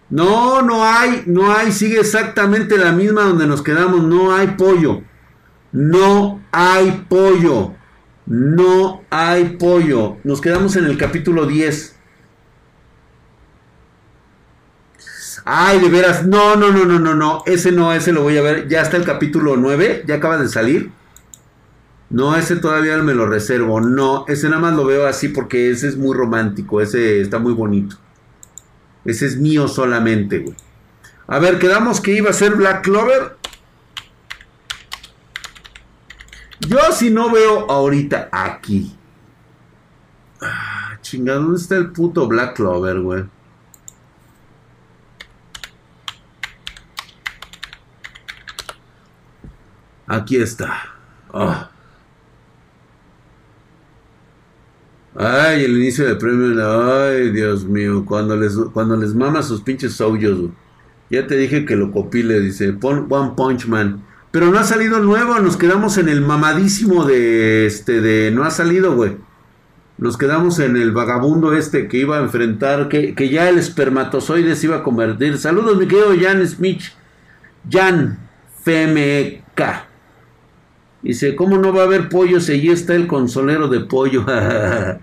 No, no hay, no hay, sigue exactamente la misma donde nos quedamos. No hay pollo. No hay pollo. No hay pollo. Nos quedamos en el capítulo 10. Ay, de veras, no, no, no, no, no, no, ese no, ese lo voy a ver. Ya está el capítulo 9, ya acaba de salir. No, ese todavía me lo reservo. No, ese nada más lo veo así porque ese es muy romántico, ese está muy bonito. Ese es mío solamente, güey. A ver, quedamos que iba a ser Black Clover. Yo si no veo ahorita aquí. Ah, chingado, ¿dónde está el puto Black Clover, güey? Aquí está. Ah. Ay, el inicio del premio. Ay, Dios mío. Cuando les, cuando les mama sus pinches soyos. Ya te dije que lo copile, dice. One Punch Man. Pero no ha salido nuevo. Nos quedamos en el mamadísimo de este. de No ha salido, güey. Nos quedamos en el vagabundo este que iba a enfrentar. Que, que ya el espermatozoide se iba a convertir. Saludos, mi querido Jan Smith. Jan FMK. Dice, ¿cómo no va a haber pollo si allí está el consolero de pollo?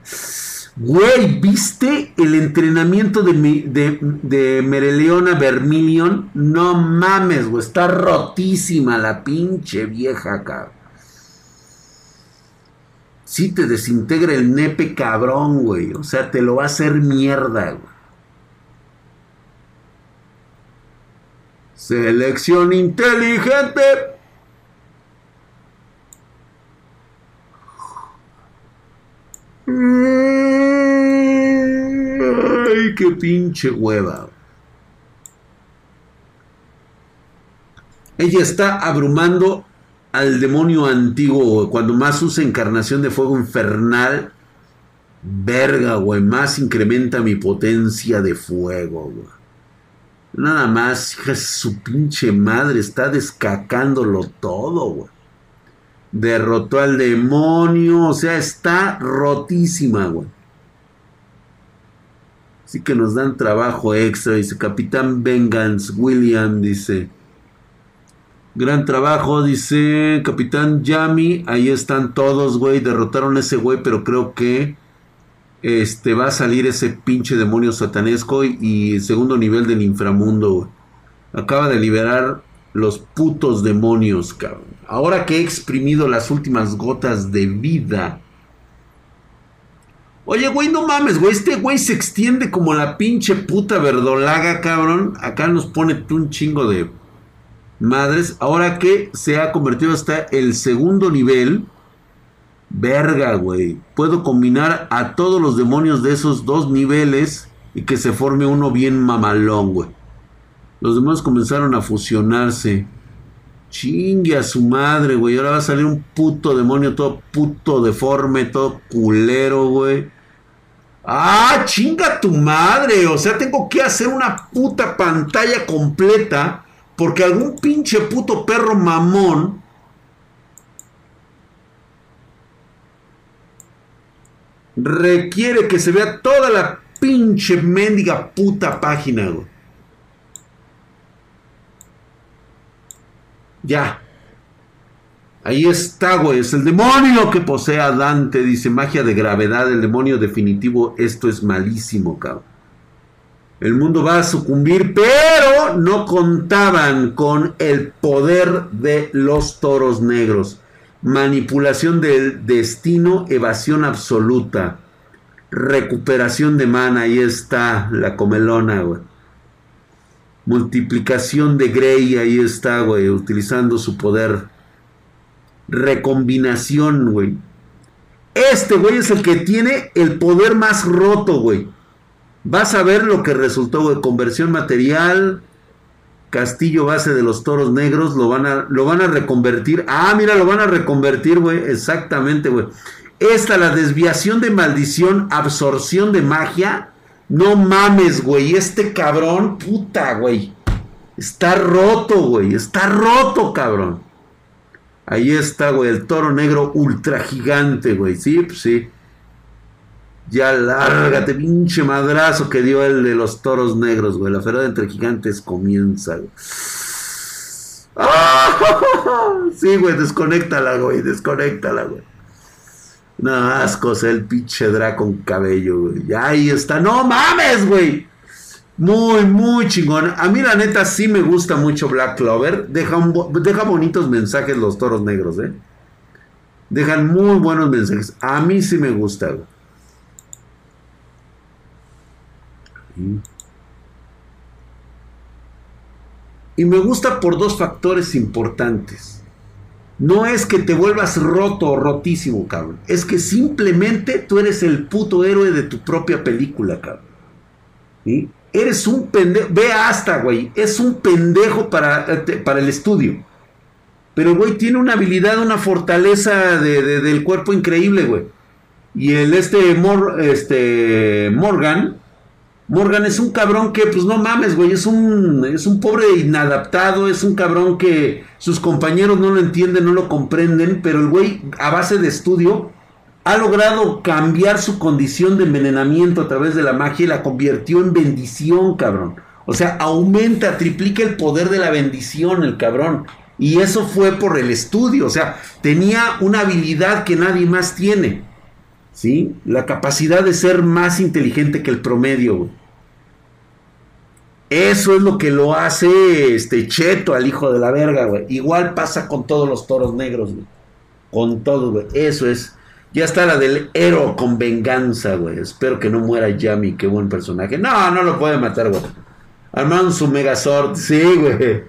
Güey, ¿viste el entrenamiento de, de, de Mereleona Vermilion? No mames, güey. Está rotísima la pinche vieja, cabrón. Sí te desintegra el nepe cabrón, güey. O sea, te lo va a hacer mierda, güey. Selección inteligente. Ay, qué pinche hueva. Ella está abrumando al demonio antiguo, Cuando más usa encarnación de fuego infernal, verga, güey. Más incrementa mi potencia de fuego, güey. Nada más, hija su pinche madre, está descacándolo todo, güey. Derrotó al demonio, o sea, está rotísima, güey. Así que nos dan trabajo extra, dice Capitán Vengeance William, dice. Gran trabajo, dice Capitán Yami. Ahí están todos, güey. Derrotaron a ese güey, pero creo que este, va a salir ese pinche demonio satanesco y, segundo nivel del inframundo. Acaba de liberar los putos demonios, cabrón. Ahora que he exprimido las últimas gotas de vida. Oye, güey, no mames, güey. Este güey se extiende como la pinche puta verdolaga, cabrón. Acá nos pone un chingo de madres. Ahora que se ha convertido hasta el segundo nivel Verga, güey. Puedo combinar a todos los demonios de esos dos niveles y que se forme uno bien mamalón, güey. Los demonios comenzaron a fusionarse. Chingue a su madre, güey. Ahora va a salir un puto demonio todo puto deforme, todo culero, güey. Ah, chinga tu madre. O sea, tengo que hacer una puta pantalla completa porque algún pinche puto perro mamón requiere que se vea toda la pinche mendiga puta página, güey. Ya. Ahí está, güey. Es el demonio que posee a Dante. Dice magia de gravedad. El demonio definitivo. Esto es malísimo, cabrón. El mundo va a sucumbir, pero no contaban con el poder de los toros negros manipulación del destino, evasión absoluta, recuperación de mana, ahí está la comelona, güey. Multiplicación de Grey, ahí está, güey, utilizando su poder. Recombinación, güey. Este, güey, es el que tiene el poder más roto, güey. Vas a ver lo que resultó, güey. Conversión material, castillo base de los toros negros, lo van a, lo van a reconvertir. Ah, mira, lo van a reconvertir, güey. Exactamente, güey. Esta, la desviación de maldición, absorción de magia. No mames, güey. Este cabrón, puta, güey. Está roto, güey. Está roto, cabrón. Ahí está, güey. El toro negro ultra gigante, güey. Sí, pues sí. Ya lárgate, pinche madrazo que dio el de los toros negros, güey. La feroz entre gigantes comienza, güey. Sí, güey, desconéctala, güey, desconéctala, güey. No, asco, el pinche Draco con cabello, güey. Ahí está. No mames, güey. Muy, muy chingón. A mí, la neta, sí me gusta mucho Black Clover. Deja, deja bonitos mensajes los toros negros, ¿eh? Dejan muy buenos mensajes. A mí sí me gusta, güey. Y me gusta por dos factores importantes. No es que te vuelvas roto o rotísimo, cabrón. Es que simplemente tú eres el puto héroe de tu propia película, cabrón. Eres un pendejo. Ve hasta, güey. Es un pendejo para, para el estudio. Pero, güey, tiene una habilidad, una fortaleza del cuerpo increíble, güey. Y el este, este Morgan Morgan es un cabrón que, pues no mames, güey, es un, es un pobre inadaptado, es un cabrón que sus compañeros no lo entienden, no lo comprenden, pero el güey, a base de estudio, ha logrado cambiar su condición de envenenamiento a través de la magia y la convirtió en bendición, cabrón. O sea, aumenta, triplica el poder de la bendición, el cabrón. Y eso fue por el estudio, o sea, tenía una habilidad que nadie más tiene. ¿Sí? La capacidad de ser más inteligente que el promedio. Eso es lo que lo hace este cheto al hijo de la verga, güey. Igual pasa con todos los toros negros. Con todo, güey. Eso es. Ya está la del héroe con venganza, güey. Espero que no muera Yami, qué buen personaje. No, no lo puede matar, güey. Armando su megazord. Sí, güey.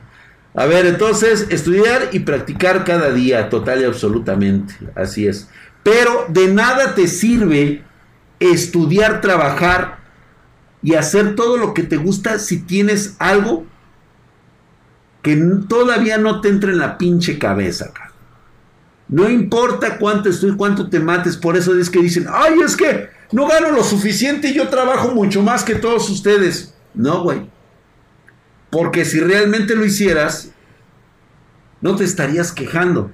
A ver, entonces, estudiar y practicar cada día, total y absolutamente. Así es. Pero de nada te sirve estudiar, trabajar y hacer todo lo que te gusta si tienes algo que todavía no te entre en la pinche cabeza, cara. No importa cuánto estoy, cuánto te mates, por eso es que dicen, ay, es que no gano lo suficiente y yo trabajo mucho más que todos ustedes. No, güey. Porque si realmente lo hicieras, no te estarías quejando.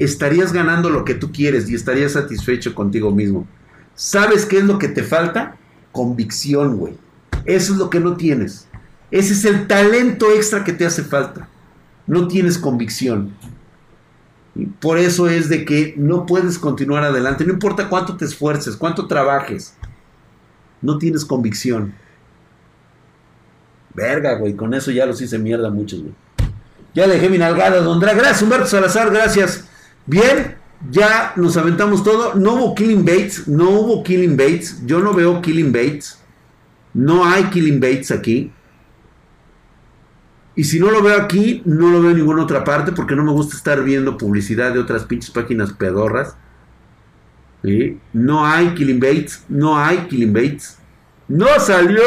Estarías ganando lo que tú quieres y estarías satisfecho contigo mismo. ¿Sabes qué es lo que te falta? Convicción, güey. Eso es lo que no tienes. Ese es el talento extra que te hace falta. No tienes convicción. Por eso es de que no puedes continuar adelante, no importa cuánto te esfuerces, cuánto trabajes, no tienes convicción. Verga, güey, con eso ya los hice mierda muchos, güey. Ya dejé mi nalgada, don. Gracias, Humberto Salazar, gracias. Bien, ya nos aventamos todo. No hubo Killing Bates, no hubo Killing Bates. Yo no veo Killing Bates. No hay Killing Bates aquí. Y si no lo veo aquí, no lo veo en ninguna otra parte porque no me gusta estar viendo publicidad de otras pinches páginas pedorras. No hay Killing Bates, no hay Killing Bates. No salió.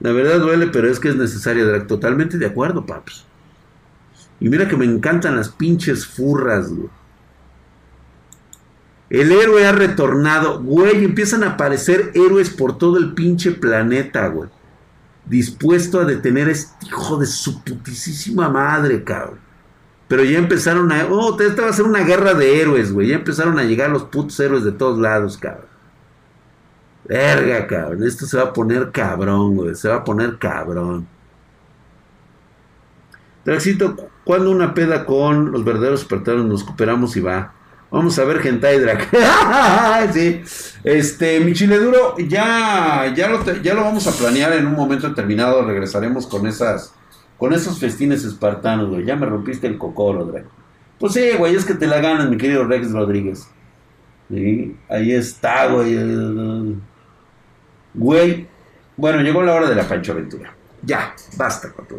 La verdad duele, pero es que es necesario. Totalmente de acuerdo, paps. Y mira que me encantan las pinches furras, güey. El héroe ha retornado. Güey, empiezan a aparecer héroes por todo el pinche planeta, güey dispuesto a detener a este hijo de su putísima madre, cabrón. Pero ya empezaron a. Oh, esta va a ser una guerra de héroes, güey. Ya empezaron a llegar los putos héroes de todos lados, cabrón. Verga, cabrón. Esto se va a poner cabrón, güey. Se va a poner cabrón. Traxito, cuando una peda con los verdaderos espartanos nos cooperamos y va? Vamos a ver Gentai Drag. sí. Este, mi chile duro, ya, ya, lo, ya lo vamos a planear en un momento determinado. Regresaremos con esas, con esos festines espartanos, güey. Ya me rompiste el cocoro, Drag. Pues sí, güey, es que te la ganas, mi querido Rex Rodríguez. Sí, ahí está, güey. Güey, bueno, llegó la hora de la Pancho Aventura. Ya, basta con todo.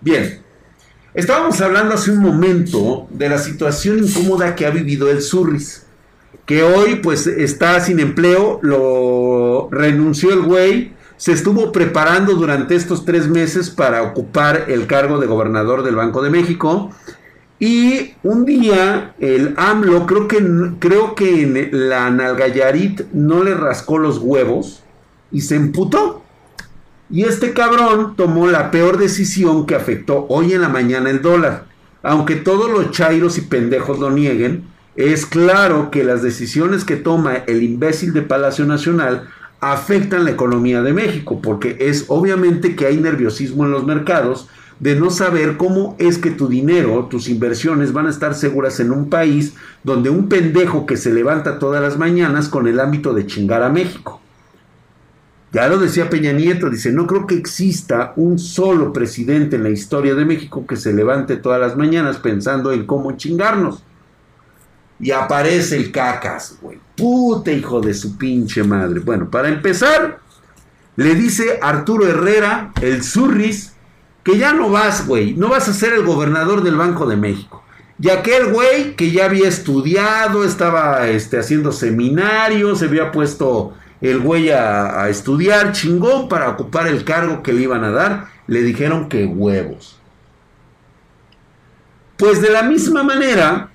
Bien, Estábamos hablando hace un momento de la situación incómoda que ha vivido el Surris, que hoy pues está sin empleo, lo renunció el güey, se estuvo preparando durante estos tres meses para ocupar el cargo de gobernador del Banco de México. Y un día el AMLO, creo que, creo que en la Nalgayarit no le rascó los huevos y se emputó. Y este cabrón tomó la peor decisión que afectó hoy en la mañana el dólar. Aunque todos los chairos y pendejos lo nieguen, es claro que las decisiones que toma el imbécil de Palacio Nacional afectan la economía de México, porque es obviamente que hay nerviosismo en los mercados de no saber cómo es que tu dinero, tus inversiones van a estar seguras en un país donde un pendejo que se levanta todas las mañanas con el ámbito de chingar a México. Ya lo decía Peña Nieto, dice, no creo que exista un solo presidente en la historia de México que se levante todas las mañanas pensando en cómo chingarnos. Y aparece el cacas, güey. Puta hijo de su pinche madre. Bueno, para empezar, le dice Arturo Herrera, el Zurris, que ya no vas, güey. No vas a ser el gobernador del Banco de México. Y aquel güey que ya había estudiado, estaba este, haciendo seminarios, se había puesto el güey a, estudiar chingón para ocupar el cargo que le iban a dar, le dijeron que huevos. Pues de la misma manera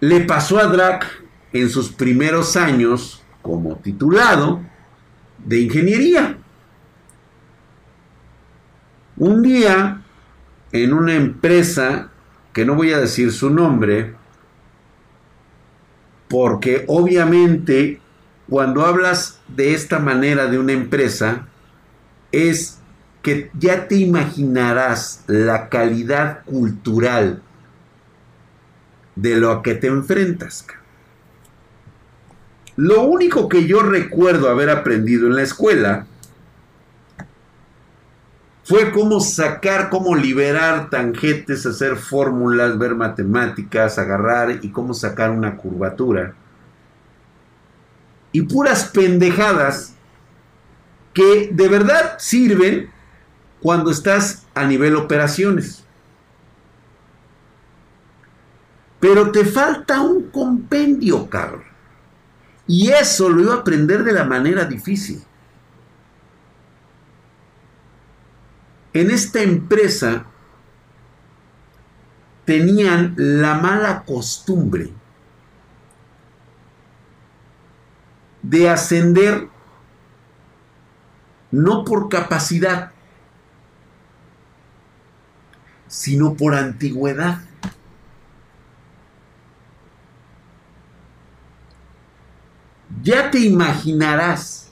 le pasó a Drac en sus primeros años como titulado de ingeniería. Un día, en una empresa, que no voy a decir su nombre, porque obviamente cuando hablas de esta manera de una empresa, es que ya te imaginarás la calidad cultural de lo que te enfrentas. Lo único que yo recuerdo haber aprendido en la escuela fue cómo sacar, cómo liberar tangentes, hacer fórmulas, ver matemáticas, agarrar y cómo sacar una curvatura. Y puras pendejadas que de verdad sirven cuando estás a nivel operaciones. Pero te falta un compendio, cabrón. Y eso lo iba a aprender de la manera difícil. En esta empresa tenían la mala costumbre de ascender no por capacidad, sino por antigüedad. Ya te imaginarás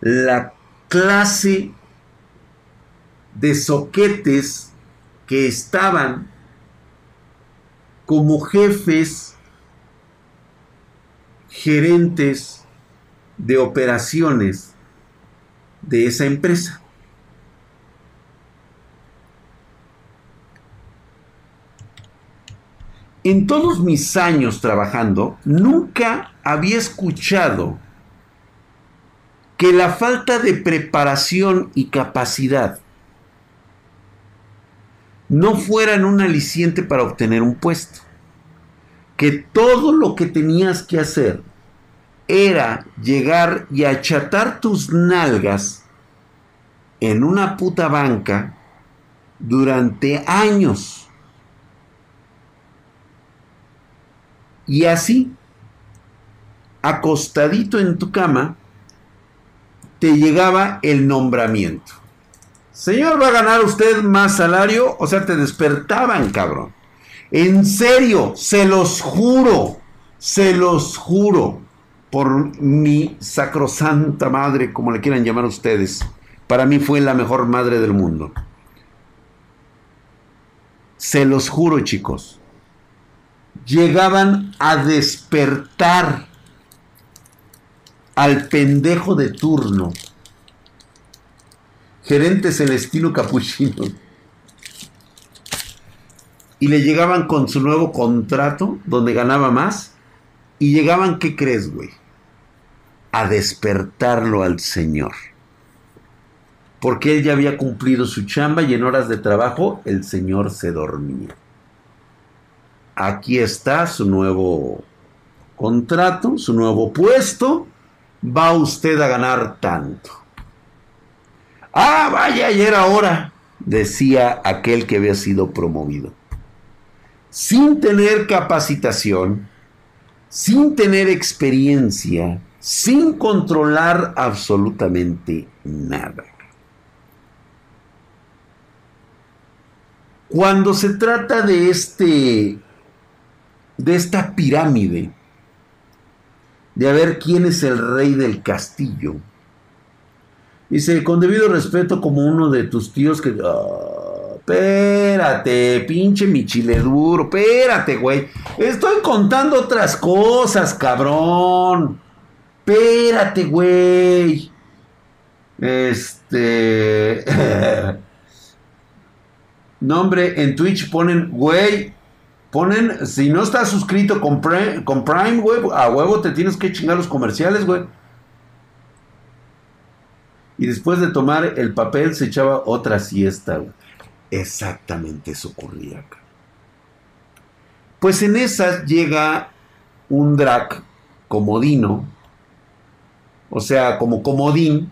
la clase de soquetes que estaban como jefes, gerentes de operaciones de esa empresa. En todos mis años trabajando, nunca había escuchado que la falta de preparación y capacidad no fueran un aliciente para obtener un puesto. Que todo lo que tenías que hacer era llegar y achatar tus nalgas en una puta banca durante años Y así, acostadito en tu cama, te llegaba el nombramiento. Señor, ¿va a ganar usted más salario? O sea, te despertaban, cabrón. En serio, se los juro, se los juro, por mi sacrosanta madre, como le quieran llamar ustedes. Para mí fue la mejor madre del mundo. Se los juro, chicos llegaban a despertar al pendejo de turno, gerente Celestino Capuchino, y le llegaban con su nuevo contrato, donde ganaba más, y llegaban, ¿qué crees, güey? A despertarlo al Señor. Porque él ya había cumplido su chamba y en horas de trabajo el Señor se dormía aquí está su nuevo contrato, su nuevo puesto, va usted a ganar tanto. Ah, vaya, ayer ahora, decía aquel que había sido promovido. Sin tener capacitación, sin tener experiencia, sin controlar absolutamente nada. Cuando se trata de este de esta pirámide, de a ver quién es el rey del castillo. Dice, con debido respeto como uno de tus tíos que... espérate, pinche mi chile duro, espérate, güey. Estoy contando otras cosas, cabrón. Espérate, güey. Este... Nombre en Twitch ponen, güey, Ponen, si no estás suscrito con Prime, con Prime, güey, a huevo te tienes que chingar los comerciales, güey. Y después de tomar el papel se echaba otra siesta, güey. Exactamente eso ocurría acá. Pues en esas llega un drag comodino, o sea, como comodín,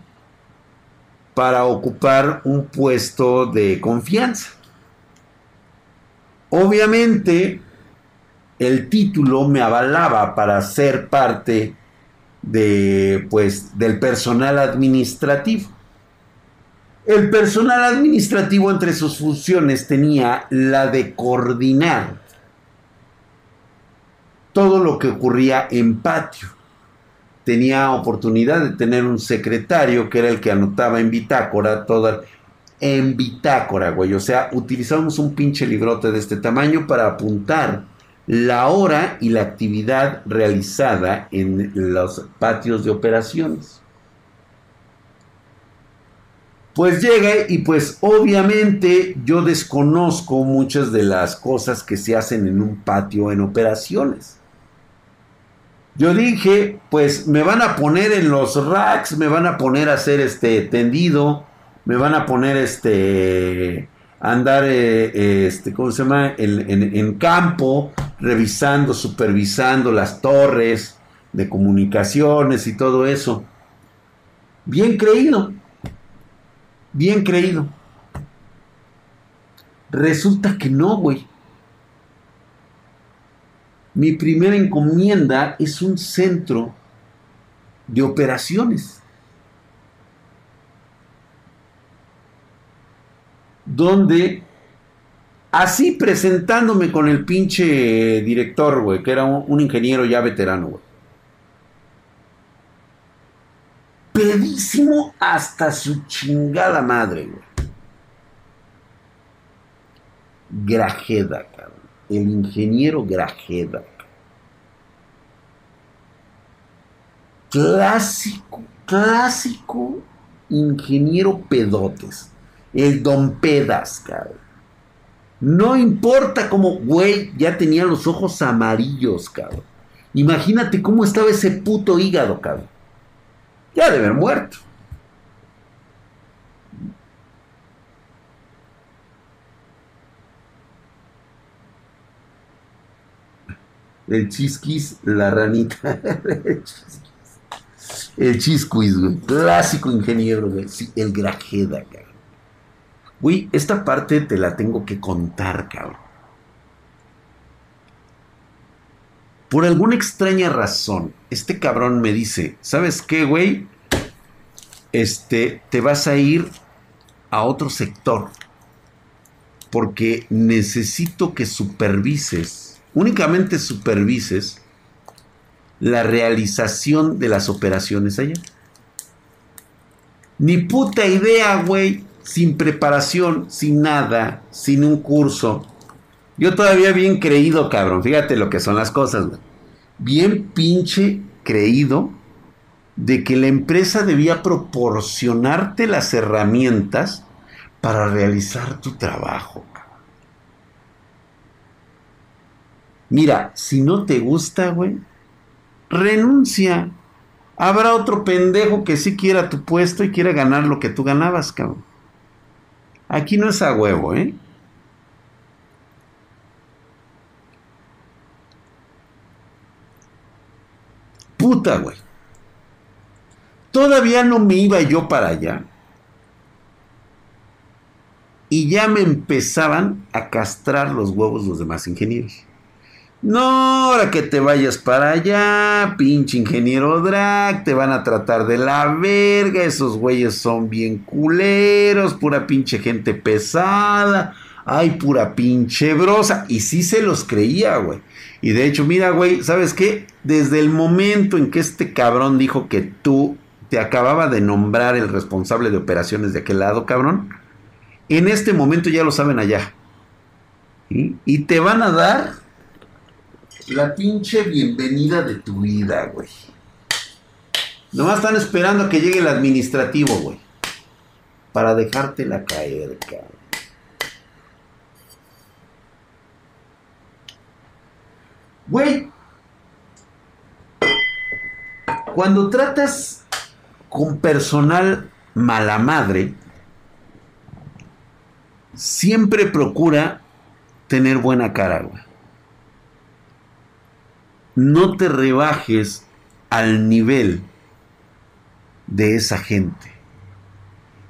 para ocupar un puesto de confianza. Obviamente, el título me avalaba para ser parte de, pues, del personal administrativo. El personal administrativo entre sus funciones tenía la de coordinar todo lo que ocurría en patio. Tenía oportunidad de tener un secretario que era el que anotaba en bitácora toda en bitácora, güey. O sea, utilizamos un pinche librote de este tamaño para apuntar la hora y la actividad realizada en los patios de operaciones. Pues llega y pues obviamente yo desconozco muchas de las cosas que se hacen en un patio en operaciones. Yo dije, pues me van a poner en los racks, me van a poner a hacer este tendido, me van a poner este andar, eh, este, ¿cómo se llama? En, campo, revisando, supervisando las torres de comunicaciones y todo eso. Bien creído. Bien creído. Resulta que no, güey. Mi primera encomienda es un centro de operaciones. donde así presentándome con el pinche director, güey, que era un, ingeniero ya veterano, güey. Pedísimo hasta su chingada madre, güey. Grajeda, cabrón. El ingeniero Grajeda. Clásico, clásico ingeniero pedotes. El Don Pedas, cabrón. No importa cómo, güey, ya tenía los ojos amarillos, cabrón. Imagínate cómo estaba ese puto hígado, cabrón. Ya de haber muerto. El chisquis, la ranita. el chisquis, güey. Clásico ingeniero, güey. Sí, el grajeda, cabrón. Güey, esta parte te la tengo que contar, cabrón. Por alguna extraña razón, este cabrón me dice, ¿sabes qué, güey? Este, te vas a ir a otro sector. Porque necesito que supervises, únicamente supervises la realización de las operaciones allá. Ni puta idea, güey sin preparación, sin nada, sin un curso. Yo todavía bien creído, cabrón. Fíjate lo que son las cosas, Bien pinche creído de que la empresa debía proporcionarte las herramientas para realizar tu trabajo. Mira, si no te gusta, güey, renuncia. Habrá otro pendejo que sí quiera tu puesto y quiera ganar lo que tú ganabas, cabrón. Aquí no es a huevo, ¿eh? Puta, güey. Todavía no me iba yo para allá. Y ya me empezaban a castrar los huevos los demás ingenieros. No, ahora que te vayas para allá, pinche ingeniero drag, te van a tratar de la verga, esos güeyes son bien culeros, pura pinche gente pesada, ay, pura pinche brosa. Y sí se los creía, güey. Y de hecho, mira, güey, ¿sabes qué? Desde el momento en que este cabrón dijo que tú te acababa de nombrar el responsable de operaciones de aquel lado, cabrón, en este momento ya lo saben allá. Y te van a dar la pinche bienvenida de tu vida, güey. Nomás están esperando a que llegue el administrativo, güey. Para dejártela caer, cabrón. Güey. Cuando tratas con personal mala madre, siempre procura tener buena cara, no te rebajes al nivel de esa gente.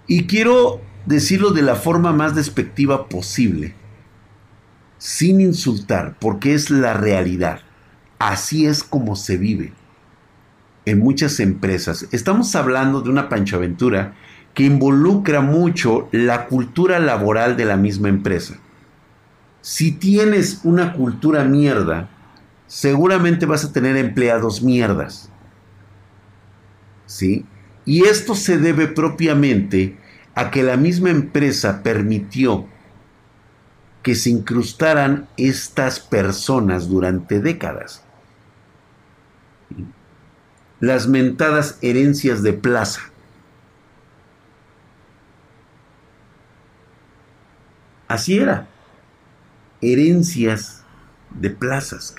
Y quiero decirlo de la forma más despectiva posible, sin insultar, porque es la realidad. Así es como se vive en muchas empresas. Estamos hablando de una panchaventura que involucra mucho la cultura laboral de la misma empresa. Si tienes una cultura mierda, seguramente vas a tener empleados mierdas. ¿Sí? Y esto se debe propiamente a que la misma empresa permitió que se incrustaran estas personas durante décadas. Las mentadas herencias de plaza. Así era. Herencias de plazas.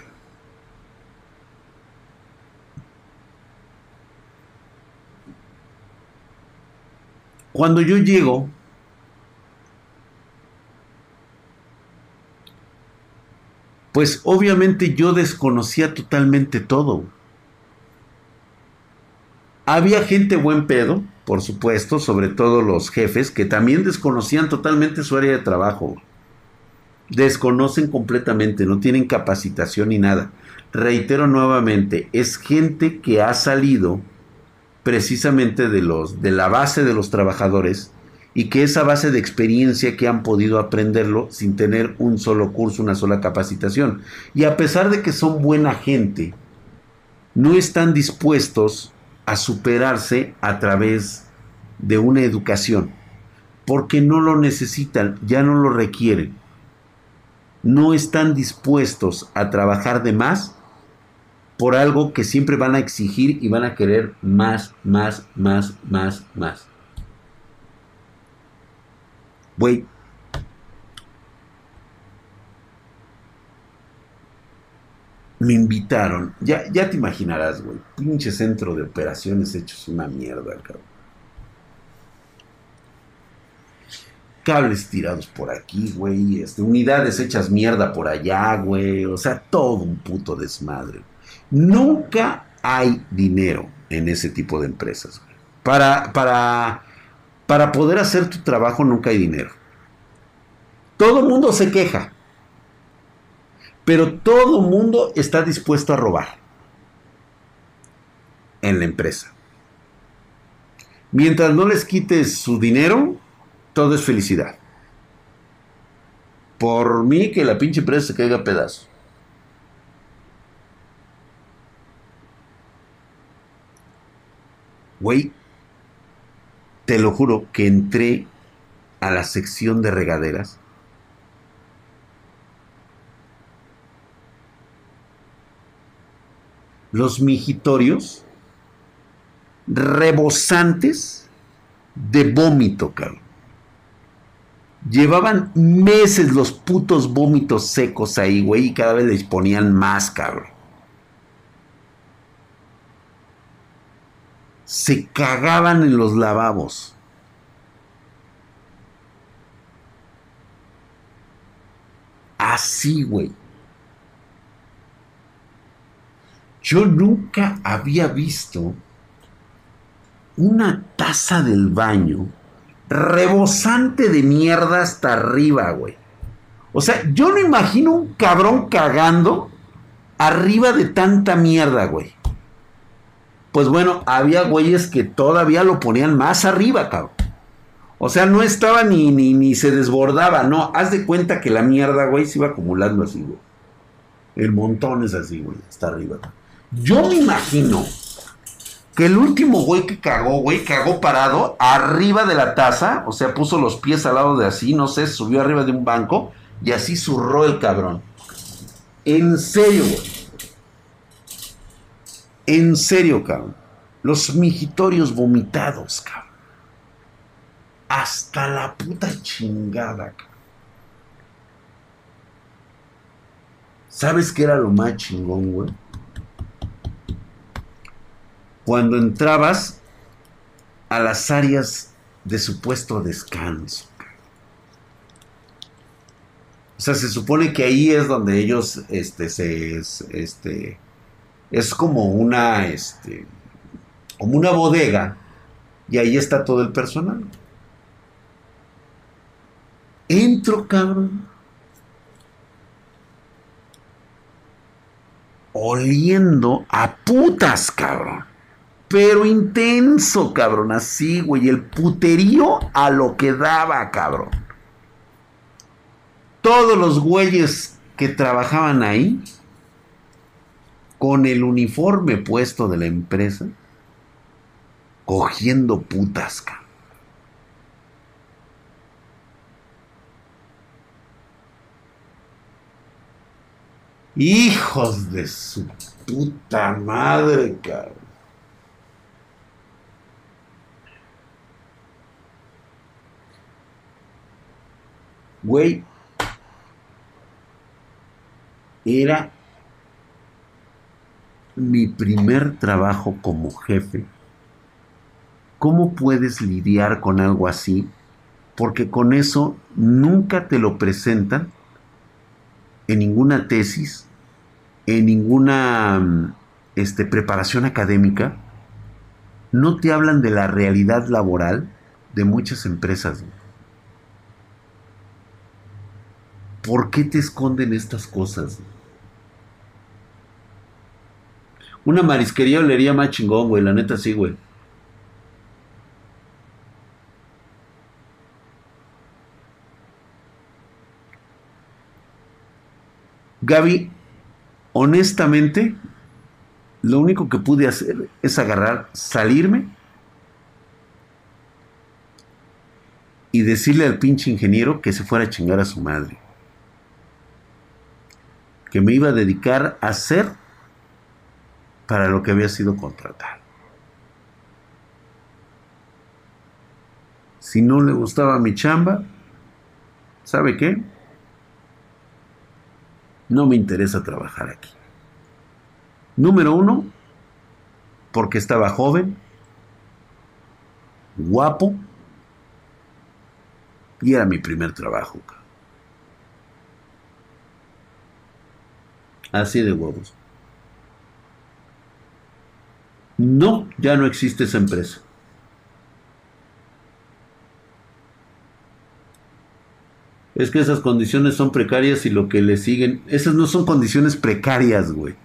Cuando yo llego, pues obviamente yo desconocía totalmente todo. Había gente buen pedo, por supuesto, sobre todo los jefes, que también desconocían totalmente su área de trabajo. Desconocen completamente, no tienen capacitación ni nada. Reitero nuevamente, es gente que ha salido precisamente de, los, de la base de los trabajadores y que esa base de experiencia que han podido aprenderlo sin tener un solo curso, una sola capacitación. Y a pesar de que son buena gente, no están dispuestos a superarse a través de una educación, porque no lo necesitan, ya no lo requieren. No están dispuestos a trabajar de más por algo que siempre van a exigir y van a querer más, más, más, más, más. Güey. Me invitaron. Ya, ya te imaginarás, güey. Pinche centro de operaciones hechos una mierda, cabrón. Cables tirados por aquí, güey. Este, unidades hechas mierda por allá, güey. O sea, todo un puto desmadre. Nunca hay dinero en ese tipo de empresas. Para, para, para poder hacer tu trabajo nunca hay dinero. Todo el mundo se queja. Pero todo mundo está dispuesto a robar en la empresa. Mientras no les quites su dinero, todo es felicidad. Por mí que la pinche empresa se caiga a pedazos. Güey, te lo juro que entré a la sección de regaderas. Los mijitorios rebosantes de vómito, cabrón. Llevaban meses los putos vómitos secos ahí, güey, y cada vez les ponían más, cabrón. se cagaban en los lavabos. Así, güey. Yo nunca había visto una taza del baño rebosante de mierda hasta arriba, güey. O sea, yo no imagino un cabrón cagando arriba de tanta mierda, güey pues bueno, había güeyes que todavía lo ponían más arriba, cabrón. O sea, no estaba ni, ni, ni se desbordaba, no. Haz de cuenta que la mierda, güey, se iba acumulando así, güey. El montón es así, güey, está arriba. Yo me imagino que el último güey que cagó, güey, cagó parado arriba de la taza, o sea, puso los pies al lado de así, no sé, subió arriba de un banco y así zurró el cabrón. En serio, güey. En serio, cabrón. Los mijitorios vomitados, cabrón. Hasta la puta chingada, cabrón. ¿Sabes qué era lo más chingón, güey? Cuando entrabas a las áreas de supuesto descanso. O sea, se supone que ahí es donde ellos este, se, este, es como una, este, como una bodega y ahí está todo el personal. Entro, cabrón. Oliendo a putas, cabrón. Pero intenso, cabrón. Así, güey. El puterío a lo que daba, cabrón. Todos los güeyes que trabajaban ahí con el uniforme puesto de la empresa, cogiendo putasca. Hijos de su puta madre, cabrón. Güey, era mi primer trabajo como jefe. ¿Cómo puedes lidiar con algo así? Porque con eso nunca te lo presentan en ninguna tesis, en ninguna mm, este, preparación académica, no te hablan de la realidad laboral de muchas empresas. ¿Por qué te esconden estas cosas? Una marisquería olería más chingón, güey, la neta sí, güey. Gaby, honestamente, lo único que pude hacer es agarrar, salirme y decirle al pinche ingeniero que se fuera a chingar a su madre. Que me iba a dedicar a hacer para lo que había sido contratado. Si no le gustaba mi chamba, ¿sabe qué? No me interesa trabajar aquí. Número uno, porque estaba joven, guapo, y era mi primer trabajo. Así de huevos. No, ya no existe esa empresa. Es que esas condiciones son precarias y lo que le siguen, esas no son condiciones precarias, güey.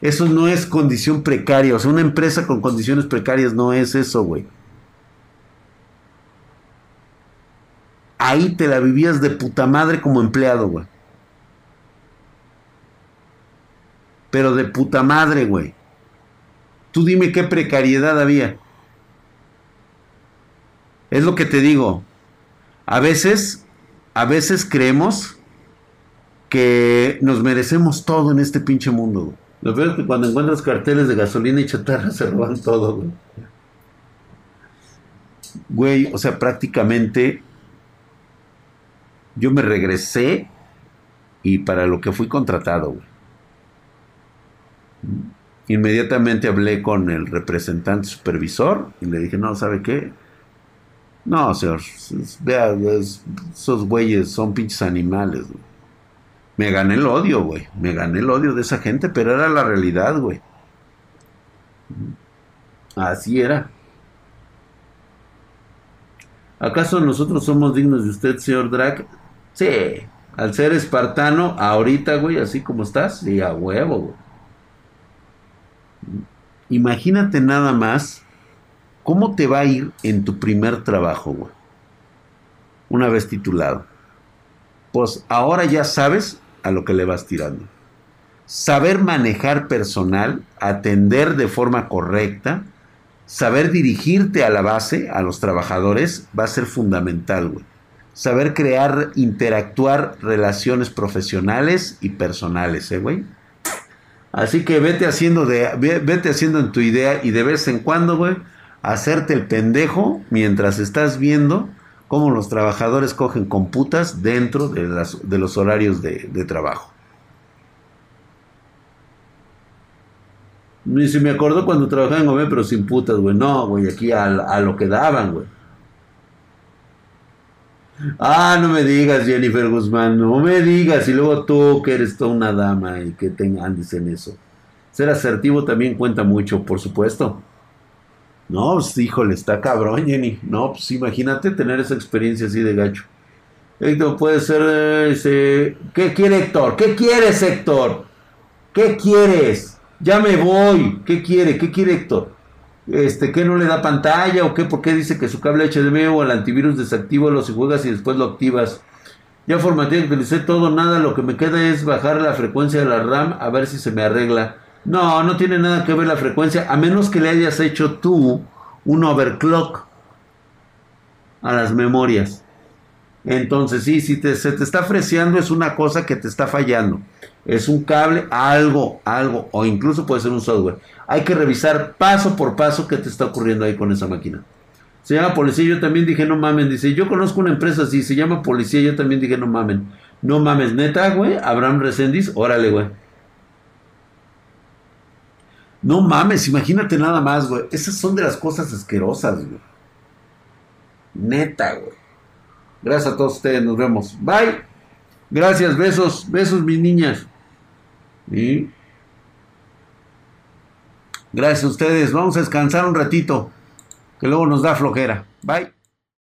Eso no es condición precaria. O sea, una empresa con condiciones precarias no es eso, güey. Ahí te la vivías de puta madre como empleado, güey. Pero de puta madre, güey. Tú dime qué precariedad había. Es lo que te digo. A veces, a veces creemos que nos merecemos todo en este pinche mundo, güey. Lo peor es que cuando encuentras carteles de gasolina y chatarra se roban todo, güey. Güey, o sea, prácticamente yo me regresé y para lo que fui contratado, güey. Inmediatamente hablé con el representante supervisor y le dije, no, ¿sabe qué? No, señor, vea, esos güeyes son pinches animales, güey. Me gané el odio, güey. Me gané el odio de esa gente, pero era la realidad, güey. Así era. ¿Acaso nosotros somos dignos de usted, señor Drake? Sí. Al ser espartano, ahorita, güey, así como estás, sí, a huevo, güey. Imagínate nada más cómo te va a ir en tu primer trabajo, güey. Una vez titulado. Pues ahora ya sabes a lo que le vas tirando. Saber manejar personal, atender de forma correcta, saber dirigirte a la base, a los trabajadores, va a ser fundamental, güey. Saber crear, interactuar relaciones profesionales y personales, ¿eh, güey? Así que vete haciendo de, vete haciendo en tu idea y de vez en cuando, güey, hacerte el pendejo mientras estás viendo cómo los trabajadores cogen computas dentro de, las, de los horarios de, trabajo. Y si me acuerdo cuando trabajaba en Gómez, pero sin putas, güey. No, güey, aquí a, a, lo que daban, güey. Ah, no me digas, Jennifer Guzmán, no me digas. Y luego tú, que eres toda una dama y que te andes en eso. Ser asertivo también cuenta mucho, por supuesto. No, pues híjole, está cabrón, Jenny. No, pues imagínate tener esa experiencia así de gacho. Héctor, puede ser ese... ¿Qué quiere Héctor? ¿Qué quieres, Héctor? ¿Qué quieres? Ya me voy. ¿Qué quiere? ¿Qué quiere Héctor? Este, ¿qué no le da pantalla o qué? ¿Por qué dice que su cable HDMI o el antivirus desactiva y juegas y después lo activas? Ya formateé, utilicé todo, nada, lo que me queda es bajar la frecuencia de la RAM a ver si se me arregla. No, no tiene nada que ver la frecuencia, a menos que le hayas hecho tú un overclock a las memorias. Entonces, sí, si te, se te está freseando es una cosa que te está fallando. Es un cable, algo, algo, o incluso puede ser un software. Hay que revisar paso por paso qué te está ocurriendo ahí con esa máquina. Se llama policía, yo también dije, no mamen. Dice, yo conozco una empresa así, se llama policía, yo también dije, no mamen. No mames, neta, güey. Abraham Resendiz, órale, güey. No mames, imagínate nada más, güey. Esas son de las cosas asquerosas, güey. Neta, güey. Gracias a todos ustedes, nos vemos. Bye. Gracias, besos, besos, mis niñas. Y gracias a ustedes. Vamos a descansar un ratito, que luego nos da flojera. Bye.